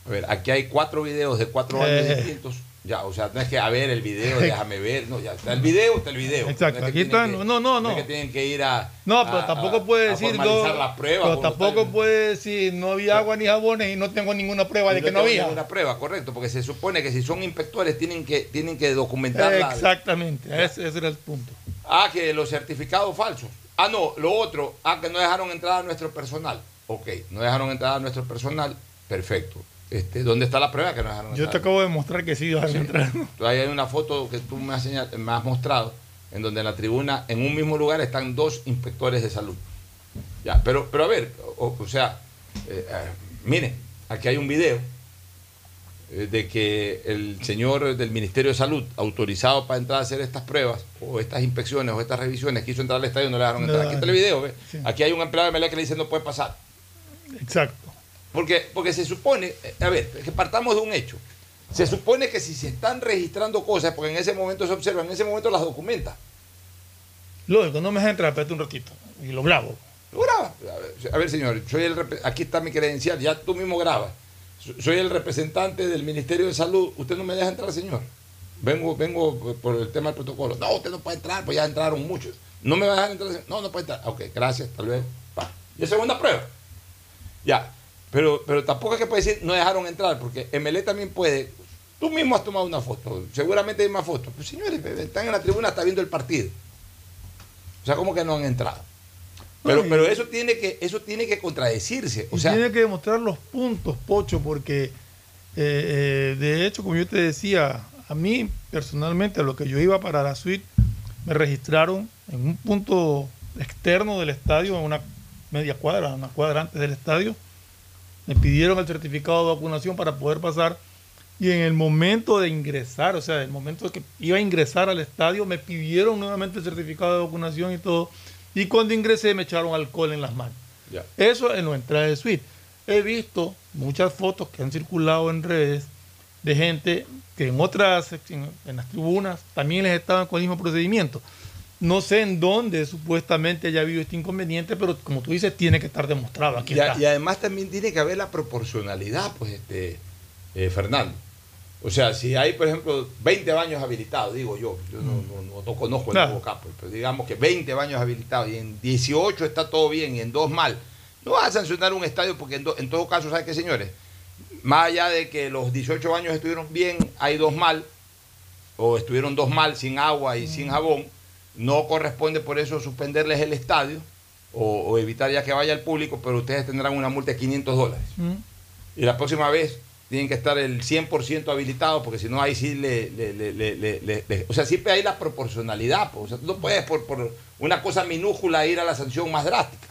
A ver, aquí hay cuatro videos de cuatro baños Eh. distintos. Ya, o sea, no es que a ver el video, déjame ver. No, ya está el video, está el video. Exacto, No es que aquí está- que- no, no, no. es que tienen que ir a. No, a- pero tampoco a- puede a decir formalizar no, las pruebas. pero tampoco puede decir no había agua ni jabones y no tengo ninguna prueba de y que no tengo había. ninguna prueba, correcto, porque se supone que si son inspectores tienen que, tienen que documentar la- Exactamente, ese, ese era el punto. Ah, que los certificados falsos. Ah, no, lo otro, ah, que no dejaron entrar a nuestro personal. Ok, no dejaron entrar a nuestro personal, perfecto. Este, ¿Dónde está la prueba que no dejaron Yo te acabo de demostrar que sí dejaron Sí. entrar. Ahí hay una foto que tú me has, señal- me has mostrado, en donde en la tribuna, en un mismo lugar, están dos inspectores de salud. Ya, pero, pero a ver, o, o sea, eh, eh, miren, aquí hay un video eh, de que el señor del Ministerio de Salud, autorizado para entrar a hacer estas pruebas, o estas inspecciones, o estas revisiones, quiso entrar al estadio y no le dejaron entrar. Aquí está el video. Sí. Aquí hay un empleado de Melec que le dice no puede pasar. Exacto. Porque, porque se supone, eh, a ver, es que partamos de un hecho. Se supone que si se están registrando cosas, porque en ese momento se observan, en ese momento las documenta. Lógico, no me dejes entrar, espérate un ratito. Y lo grabo. Lo graba. A ver, a ver, señor, soy el aquí está mi credencial, ya tú mismo grabas. So- Soy el representante del Ministerio de Salud. Usted no me deja entrar, señor. Vengo, vengo por el tema del protocolo. No, usted no puede entrar, pues ya entraron muchos. No me va a dejar entrar. No, no puede entrar. Ok, gracias, tal vez. Pa. Y segunda prueba. Ya. Pero, pero tampoco es que puede decir no dejaron entrar, porque MLE también puede. Tú mismo has tomado una foto, seguramente hay más fotos. Pues señores, están en la tribuna, está viendo el partido. O sea, como que no han entrado. Pero, pero eso tiene que, eso tiene que contradecirse. O sea, tiene que demostrar los puntos, Pocho, porque eh, eh, de hecho, como yo te decía, a mí personalmente, a lo que yo iba para la suite, me registraron en un punto externo del estadio, en una media cuadra, una cuadra antes del estadio. Me pidieron el certificado de vacunación para poder pasar. Y en el momento de ingresar, o sea, en el momento que iba a ingresar al estadio, me pidieron nuevamente el certificado de vacunación y todo. Y cuando ingresé me echaron alcohol en las manos. Eso en la entrada de suite. He visto muchas fotos que han circulado en redes de gente que en otras, en, en las tribunas, también les estaban con el mismo procedimiento. No sé en dónde supuestamente haya habido este inconveniente, pero como tú dices, tiene que estar demostrado. Aquí Y, a- y además también tiene que haber la proporcionalidad, pues, este, eh, Fernando. O sea, si hay, por ejemplo, 20 baños habilitados, digo yo, yo no, no- no- no conozco el Claro. nuevo capo, pero digamos que 20 baños habilitados y en 18 está todo bien y en dos mal, no vas a sancionar un estadio porque en, do- en todo caso, ¿sabes qué, señores? Más allá de que los 18 baños estuvieron bien, hay dos mal, o estuvieron dos mal sin agua y sin jabón, no corresponde por eso suspenderles el estadio o, o evitar ya que vaya el público, pero ustedes tendrán una multa de 500 dólares. Y la próxima vez tienen que estar el 100% habilitado, porque si no, ahí sí le, le- le- le- le- le- le- O sea, siempre hay la proporcionalidad. pues. O sea, tú no puedes por, por una cosa minúscula ir a la sanción más drástica.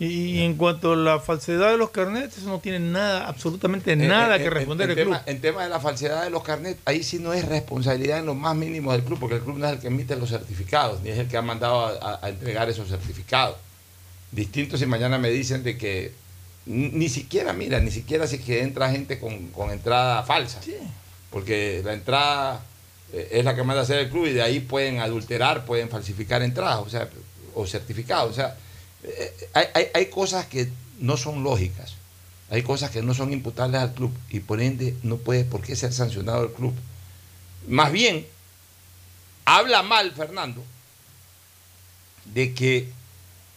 Y en cuanto a la falsedad de los carnets, eso no tiene nada, absolutamente nada En- que responder en, el tema, club. en tema de la falsedad de los carnets, ahí sí no es responsabilidad en lo más mínimo del club, porque el club no es el que emite los certificados, ni es el que ha mandado a, entregar esos certificados. Distinto si mañana me dicen de que ni, siquiera, mira, ni siquiera si que entra gente con, con entrada falsa. Porque la entrada eh, es la que manda a hacer el club y de ahí pueden adulterar, pueden falsificar entradas, o sea, o certificados. O sea, eh, hay, hay, hay cosas que no son lógicas. Hay cosas que no son imputables al club y por ende no puede por qué ser sancionado el club. Más bien, habla mal Fernando de que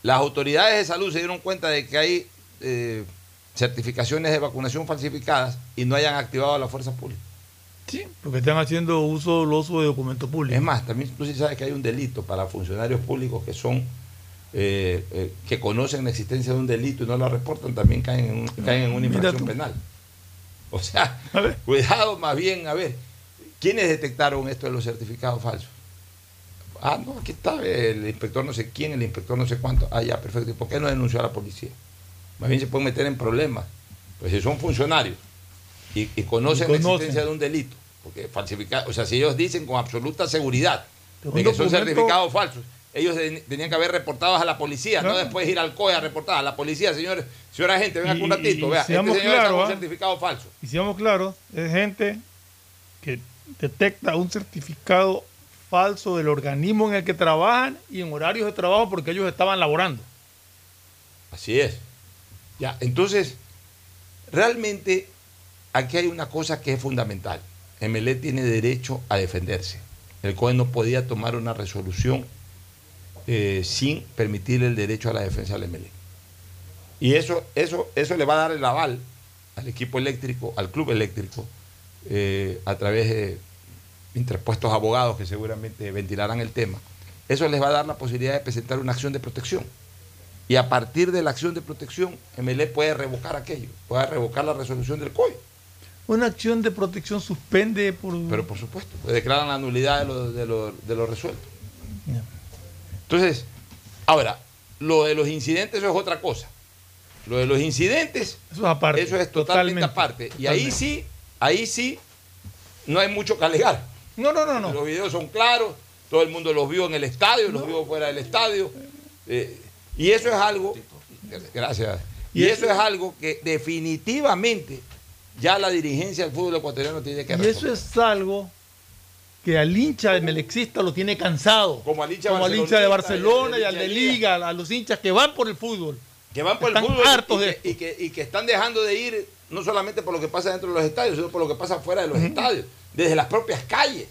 las autoridades de salud se dieron cuenta de que hay eh, certificaciones de vacunación falsificadas y no hayan activado a la fuerza pública. Sí, porque están haciendo uso doloso de documentos públicos. Es más, también tú sí sabes que hay un delito para funcionarios públicos que son eh, eh, que conocen la existencia de un delito y no lo reportan, también caen en, un- caen en una infracción penal. O sea, cuidado más bien, a ver, ¿quiénes detectaron esto de los certificados falsos? Ah, no, aquí está el inspector no sé quién, el inspector no sé cuánto. Ah, ya, perfecto. ¿Y por qué no denunció a la policía? Más bien se pueden meter en problemas. Pues si son funcionarios y, y conocen, Y la existencia de un delito, porque falsificar, o sea, si ellos dicen con absoluta seguridad de que son certificados falsos, ellos ten- tenían que haber reportados a la policía, no después ir al COE a reportar a la policía, señores, señora gente, venga un ratito, vea, este señor está con un ¿ah? certificado falso. Y seamos claros, es gente que detecta un certificado falso del organismo en el que trabajan y en horarios de trabajo porque ellos estaban laborando. Así es. Ya, entonces, realmente aquí hay una cosa que es fundamental. MLE tiene derecho a defenderse. El COE no podía tomar una resolución eh, sin permitir el derecho a la defensa del MLE. Y eso, eso, eso le va a dar el aval al equipo eléctrico, al club eléctrico, eh, a través de interpuestos abogados que seguramente ventilarán el tema. Eso les va a dar la posibilidad de presentar una acción de protección. Y a partir de la acción de protección, MLE puede revocar aquello, puede revocar la resolución del COI. Una acción de protección suspende por... Pero por supuesto, pues declaran la nulidad de lo, de lo- de lo resuelto. Entonces, ahora, lo de los incidentes eso es otra cosa. Lo de los incidentes, eso es aparte. Eso es totalmente, aparte. Y ahí sí, ahí sí, no hay mucho que alegar. No, no, no, no. Los videos son claros, todo el mundo los vio en el estadio, los vio fuera del estadio. eh, y eso es algo, gracias. Y, Y eso eso- es algo que definitivamente ya la dirigencia del fútbol ecuatoriano tiene que Y resolver. eso es algo que al hincha del melexista lo tiene cansado. Como al hincha Como al hincha de Barcelona y al de Liga, a los hinchas que van por el fútbol. que van por Están el fútbol hartos y, de que, y, que, y que están dejando de ir no solamente por lo que pasa dentro de los estadios, sino por lo que pasa fuera de los estadios, desde las propias calles.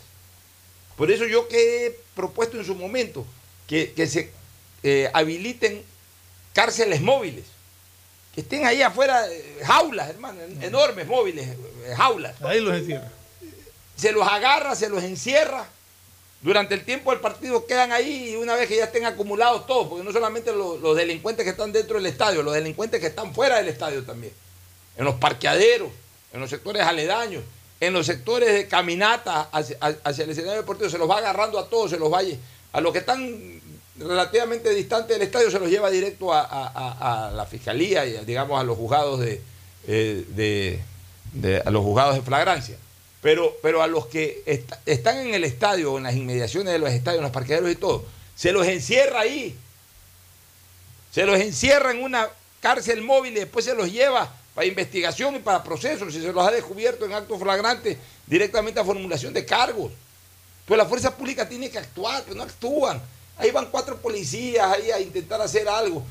Por eso yo que he propuesto en su momento que, que se eh, habiliten cárceles móviles, que estén ahí afuera, eh, jaulas, hermano, en- enormes móviles, eh, jaulas. Ahí los encierra. Se los agarra, se los encierra. Durante el tiempo del partido quedan ahí y una vez que ya estén acumulados todos, porque no solamente los, delincuentes que están dentro del estadio, los delincuentes que están fuera del estadio también. En los parqueaderos, en los sectores aledaños, en los sectores de caminata hacia, hacia el escenario deportivo, se los va agarrando a todos, se los va a los que están relativamente distantes del estadio, se los lleva directo a la fiscalía y digamos a los juzgados de, eh, de- de- a los juzgados de flagrancia. Pero, pero a los que est- están en el estadio, en las inmediaciones de los estadios, en los parqueaderos y todo, se los encierra ahí. Se los encierra en una cárcel móvil y después se los lleva para investigación y para procesos. Si se los ha descubierto en actos flagrantes, directamente a formulación de cargos. Pues la fuerza pública tiene que actuar, pero no actúan. Ahí van cuatro policías ahí a intentar hacer algo.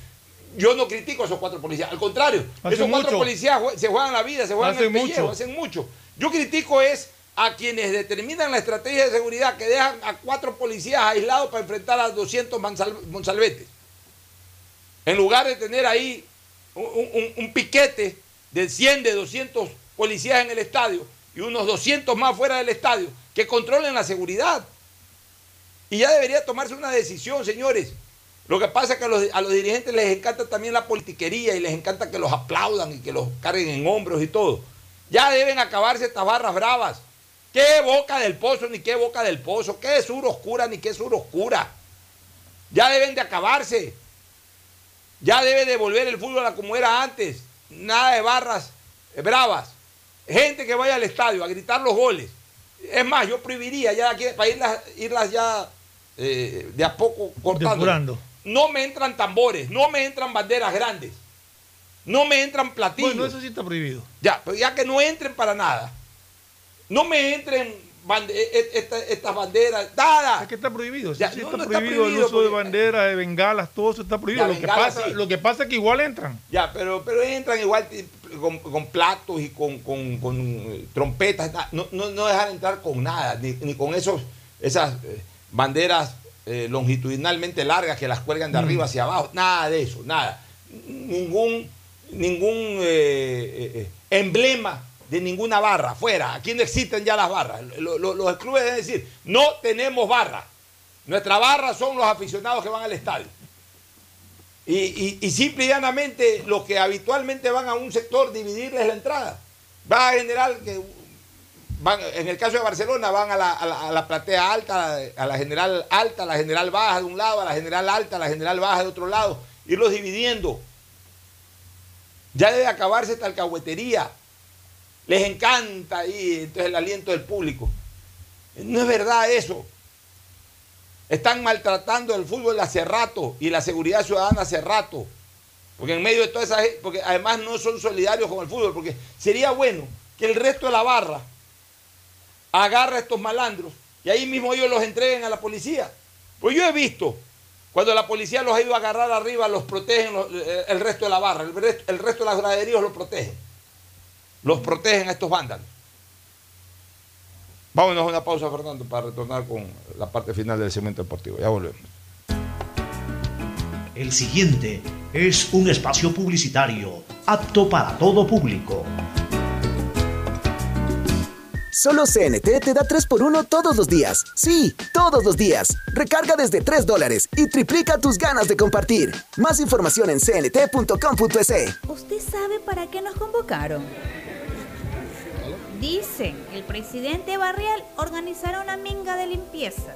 Yo no critico a esos cuatro policías, al contrario, Hacen esos cuatro mucho. policías se juegan la vida, se juegan Hacen el pellejo, mucho. hacen mucho. Yo critico es a quienes determinan la estrategia de seguridad que dejan a cuatro policías aislados para enfrentar a 200 monsalvetes. En lugar de tener ahí un, piquete de 100, de 200 policías en el estadio y unos 200 más fuera del estadio que controlen la seguridad. Y ya debería tomarse una decisión, señores. Lo que pasa es que a los, a los, dirigentes les encanta también la politiquería y les encanta que los aplaudan y que los carguen en hombros y todo. Ya deben acabarse estas barras bravas. ¿Qué boca del pozo ni qué boca del pozo? ¿Qué sur oscura ni qué sur oscura? Ya deben de acabarse. Ya debe de volver el fútbol a como era antes. Nada de barras bravas. Gente que vaya al estadio a gritar los goles. Es más, yo prohibiría ya aquí, para irlas, irlas ya eh, de a poco cortando. No me entran tambores, no me entran banderas grandes, no me entran platillos. Bueno, eso sí está prohibido. Ya, pero ya que no entren para nada. No me entren e, e, estas banderas, nada. Es que está prohibido. Sí, está, prohibido el uso de banderas, de bengalas, todo eso está prohibido. Lo que, pasa, lo que pasa es que igual entran. Ya, pero, pero entran igual con, platos y con, eh, trompetas. No, no, no, dejan entrar con nada, ni, con esos, esas eh, banderas eh, longitudinalmente largas que las cuelgan de mm. arriba hacia abajo. Nada de eso, nada. Ningún, ningún emblema de ninguna barra, fuera. Aquí no existen ya las barras. los clubes deben decir, no tenemos barra. Nuestra barra son los aficionados que van al estadio. Y, y, simple y llanamente los que habitualmente van a un sector, dividirles la entrada. Va a general que van, en el caso de Barcelona, van a la, a la, platea alta, a la general alta, a la general baja de un lado, a la general alta, a la general baja de otro lado, irlos dividiendo. Ya debe acabarse esta alcahuetería. Les encanta ahí entonces el aliento del público. No es verdad eso. Están maltratando el fútbol hace rato y la seguridad ciudadana hace rato. Porque en medio de toda esa porque además no son solidarios con el fútbol, porque sería bueno que el resto de la barra agarre a estos malandros y ahí mismo ellos los entreguen a la policía. Pues yo he visto cuando la policía los ha ido a agarrar arriba, los protegen el resto de la barra, el resto, el resto de las graderías los protegen. Los protegen a estos vándalos. Vámonos a una pausa, Fernando, para retornar con la parte final del segmento deportivo. Ya volvemos. El siguiente es un espacio publicitario apto para todo público. Solo CNT te da 3x1 todos los días. Sí, todos los días. Recarga desde 3 dólares y triplica tus ganas de compartir. Más información en cnt.com.es. ¿Usted sabe para qué nos convocaron? Dicen, el presidente Barrial organizará una minga de limpieza.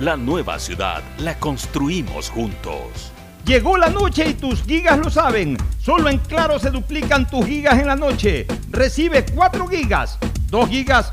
La nueva ciudad la construimos juntos. Llegó la noche y tus gigas lo saben. Solo en Claro se duplican tus gigas en la noche. Recibe 4 gigas 2 gigas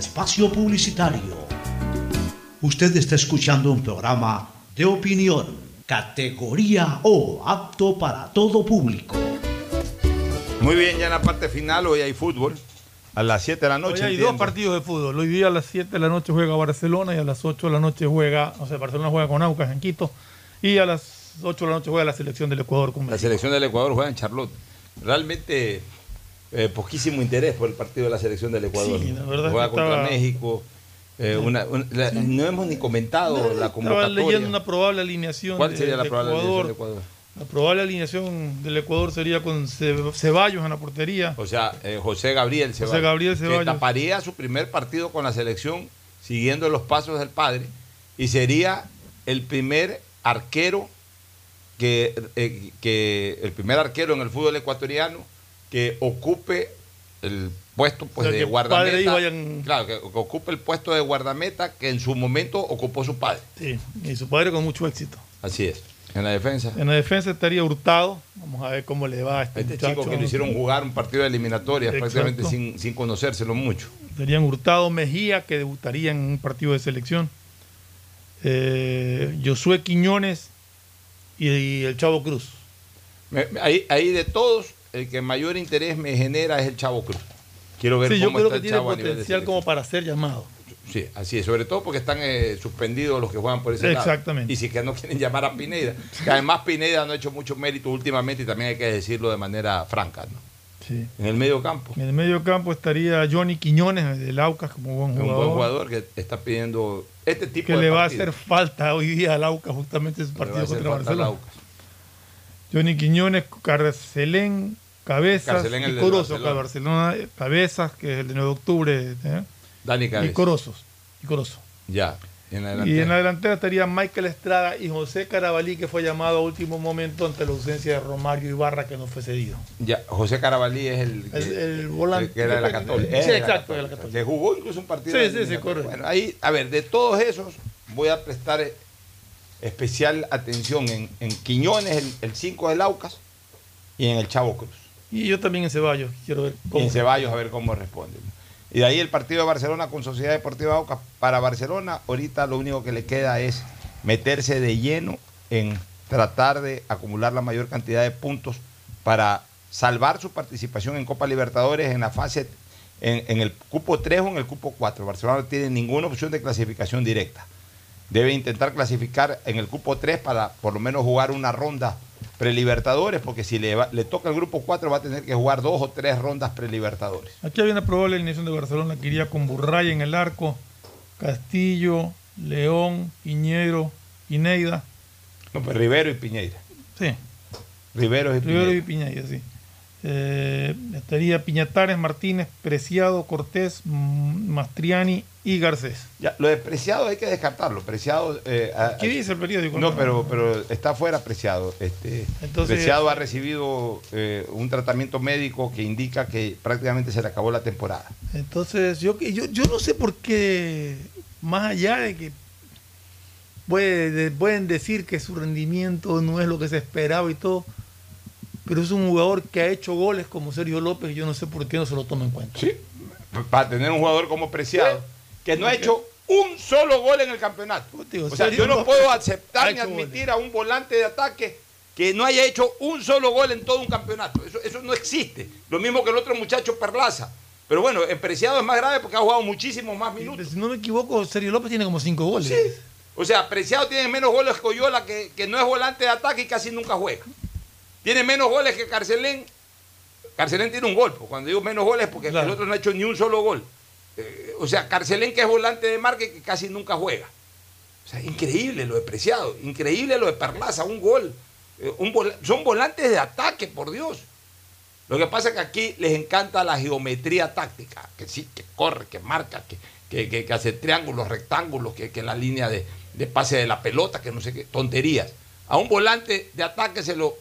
espacio publicitario. Usted está escuchando un programa de opinión, categoría O, apto para todo público. Muy bien, ya en la parte final hoy hay fútbol. A las 7 de la noche. Hoy hay entiendo. dos partidos de fútbol. Hoy día a las 7 de la noche juega Barcelona y a las 8 de la noche juega, o sea, Barcelona juega con Aucas en Quito y a las 8 de la noche juega la selección del Ecuador con La México. selección del Ecuador juega en Charlotte. Realmente eh, poquísimo interés por el partido de la selección del Ecuador. Sí, la verdad juega que contra estaba- México. eh, una- una- la- No hemos ni comentado la Estaba convocatoria. leyendo una probable alineación ¿Cuál de- sería la probable alineación Ecuador. de Ecuador? La probable alineación del Ecuador sería con Ce- Ceballos en la portería. O sea, eh, José Gabriel Ceballos. Gabriel Que taparía su primer partido con la selección siguiendo los pasos del padre y sería el primer arquero que, eh, que el primer arquero en el fútbol ecuatoriano que ocupe el puesto pues, O sea, de padre guardameta. hayan- Claro, que, que ocupe el puesto de guardameta que en su momento ocupó su padre. Sí, y su padre con mucho éxito. Así es. En la defensa. En la defensa estaría Hurtado. Vamos a ver cómo le va a este, Este muchacho. chico que lo hicieron jugar un partido de eliminatorias prácticamente sin, sin conocérselo mucho. Serían Hurtado Mejía, que debutaría en un partido de selección. Eh, Josué Quiñones y, y el Chavo Cruz. Me- me- ahí, ahí de todos, el que mayor interés me genera es el Chavo Cruz. Quiero ver Sí, yo cómo creo está que el tiene potencial como para ser llamado. Sí, así es, sobre todo porque están eh, suspendidos los que juegan por ese lado. Exactamente. Y si que no quieren llamar a Pineda, que además Pineda no ha hecho mucho mérito últimamente y también hay que decirlo de manera franca, ¿no? Sí. En el medio campo, En el medio campo estaría Johnny Quiñones del Aucas como buen un jugador. buen jugador que está pidiendo este tipo que de le va a hacer falta hoy día al Aucas justamente a partido contra Barcelona. Johnny Quiñones, Carcelén, Cabezas y Corozo. Barcelona. Barcelona, Cabezas, que es el de 9 de octubre. ¿eh? Dani Y Cabeza. Corosos. Y Corozo. Ya, en la Y en la delantera estaría Michael Estrada y José Carabalí, que fue llamado a último momento ante la ausencia de Romario Ibarra, que no fue cedido. Ya, José Carabalí es el, El- el volante. el que era de la Católica. Sí, exacto, de la Católica. Que jugó incluso un partido. Sí, sí, sí, correcto. Bueno, ahí, a ver, de todos esos, voy a prestar eh, especial atención en, en Quiñones, el 5 del Aucas, y en el Chavo Cruz. Y yo también en Ceballos, quiero ver Y cómo. en Ceballos a ver cómo responden. Y de ahí el partido de Barcelona con Sociedad Deportiva Aucas. Para Barcelona, ahorita lo único que le queda es meterse de lleno en tratar de acumular la mayor cantidad de puntos para salvar su participación en Copa Libertadores en la fase, en, en el cupo 3 o en el cupo 4. Barcelona no tiene ninguna opción de clasificación directa. Debe intentar clasificar en el cupo 3 para por lo menos jugar una ronda prelibertadores, porque si le, va- le toca el grupo 4 va a tener que jugar dos o tres rondas prelibertadores. Aquí había una probable alineación de Barcelona que iría con Burray en el arco, Castillo, León, Piñero, Ineida. No, pues Rivero y Piñeira. Sí, Rivero y Rivero y. Piñeira, sí. Eh, estaría Piñatares, Martínez, Preciado, Cortés, mm, Mastriani y Garcés. Ya, lo de Preciado hay que descartarlo. Preciado. eh, a- ¿Qué dice el periódico? No, pero, pero está fuera Preciado. Este, Entonces- Preciado ha recibido eh, un tratamiento médico que indica que prácticamente se le acabó la temporada. Entonces, yo, yo, yo no sé por qué, más allá de que puede- de- pueden decir que su rendimiento no es lo que se esperaba y todo, pero es un jugador que ha hecho goles como Sergio López y yo no sé por qué no se lo toma en cuenta. Sí. Para tener un jugador como Preciado, que no ha hecho un solo gol en el campeonato. O sea, yo no puedo aceptar ni admitir a un volante de ataque que no haya hecho un solo gol en todo un campeonato. Eso, eso no existe. Lo mismo que el otro muchacho Perlaza. Pero bueno, en Preciado es más grave porque ha jugado muchísimos más minutos. Si no me equivoco, Sergio López tiene como cinco goles. Sí. O sea, Preciado tiene menos goles que Coyola, que, que no es volante de ataque y casi nunca juega. Tiene menos goles que Carcelén. Carcelén tiene un gol. pues, Cuando digo menos goles, porque el otro no ha hecho ni un solo gol. Eh, o sea, Carcelén, que es volante de marca, que casi nunca juega. O sea, increíble lo de Preciado. Increíble lo de Perlaza, un gol. Eh, un son volantes de ataque, por Dios. Lo que pasa es que aquí les encanta la geometría táctica, que sí, que corre, que marca, que, que, que- que hace triángulos, rectángulos, que, que la línea de, de pase de la pelota, que no sé qué, tonterías. A un volante de ataque se lo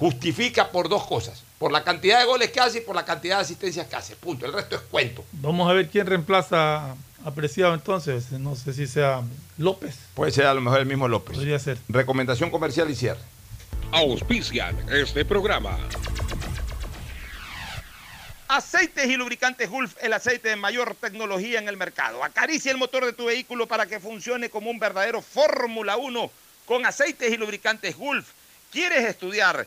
justifica por dos cosas, por la cantidad de goles que hace y por la cantidad de asistencias que hace, punto. El resto es cuento. Vamos a ver quién reemplaza a Preciado entonces. No sé si sea López. Puede ser a lo mejor el mismo López. Podría ser. Recomendación comercial y cierre. Auspician este programa. Aceites y lubricantes Gulf, el aceite de mayor tecnología en el mercado. Acaricia el motor de tu vehículo para que funcione como un verdadero Fórmula 1 con aceites y lubricantes Gulf. ¿Quieres estudiar,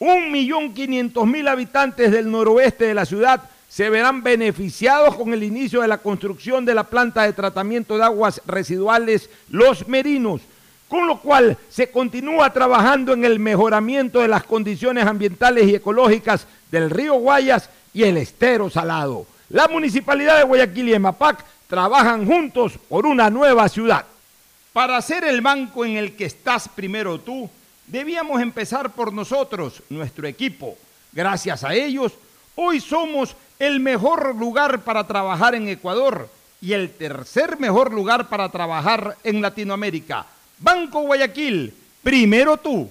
Un millón quinientos mil habitantes del noroeste de la ciudad se verán beneficiados con el inicio de la construcción de la planta de tratamiento de aguas residuales Los Merinos, con lo cual se continúa trabajando en el mejoramiento de las condiciones ambientales y ecológicas del río Guayas y el estero salado. La Municipalidad de Guayaquil y EMAPAC trabajan juntos por una nueva ciudad. Para ser el banco en el que estás primero tú, debíamos empezar por nosotros, nuestro equipo. Gracias a ellos, hoy somos el mejor lugar para trabajar en Ecuador y el tercer mejor lugar para trabajar en Latinoamérica. Banco Guayaquil, primero tú.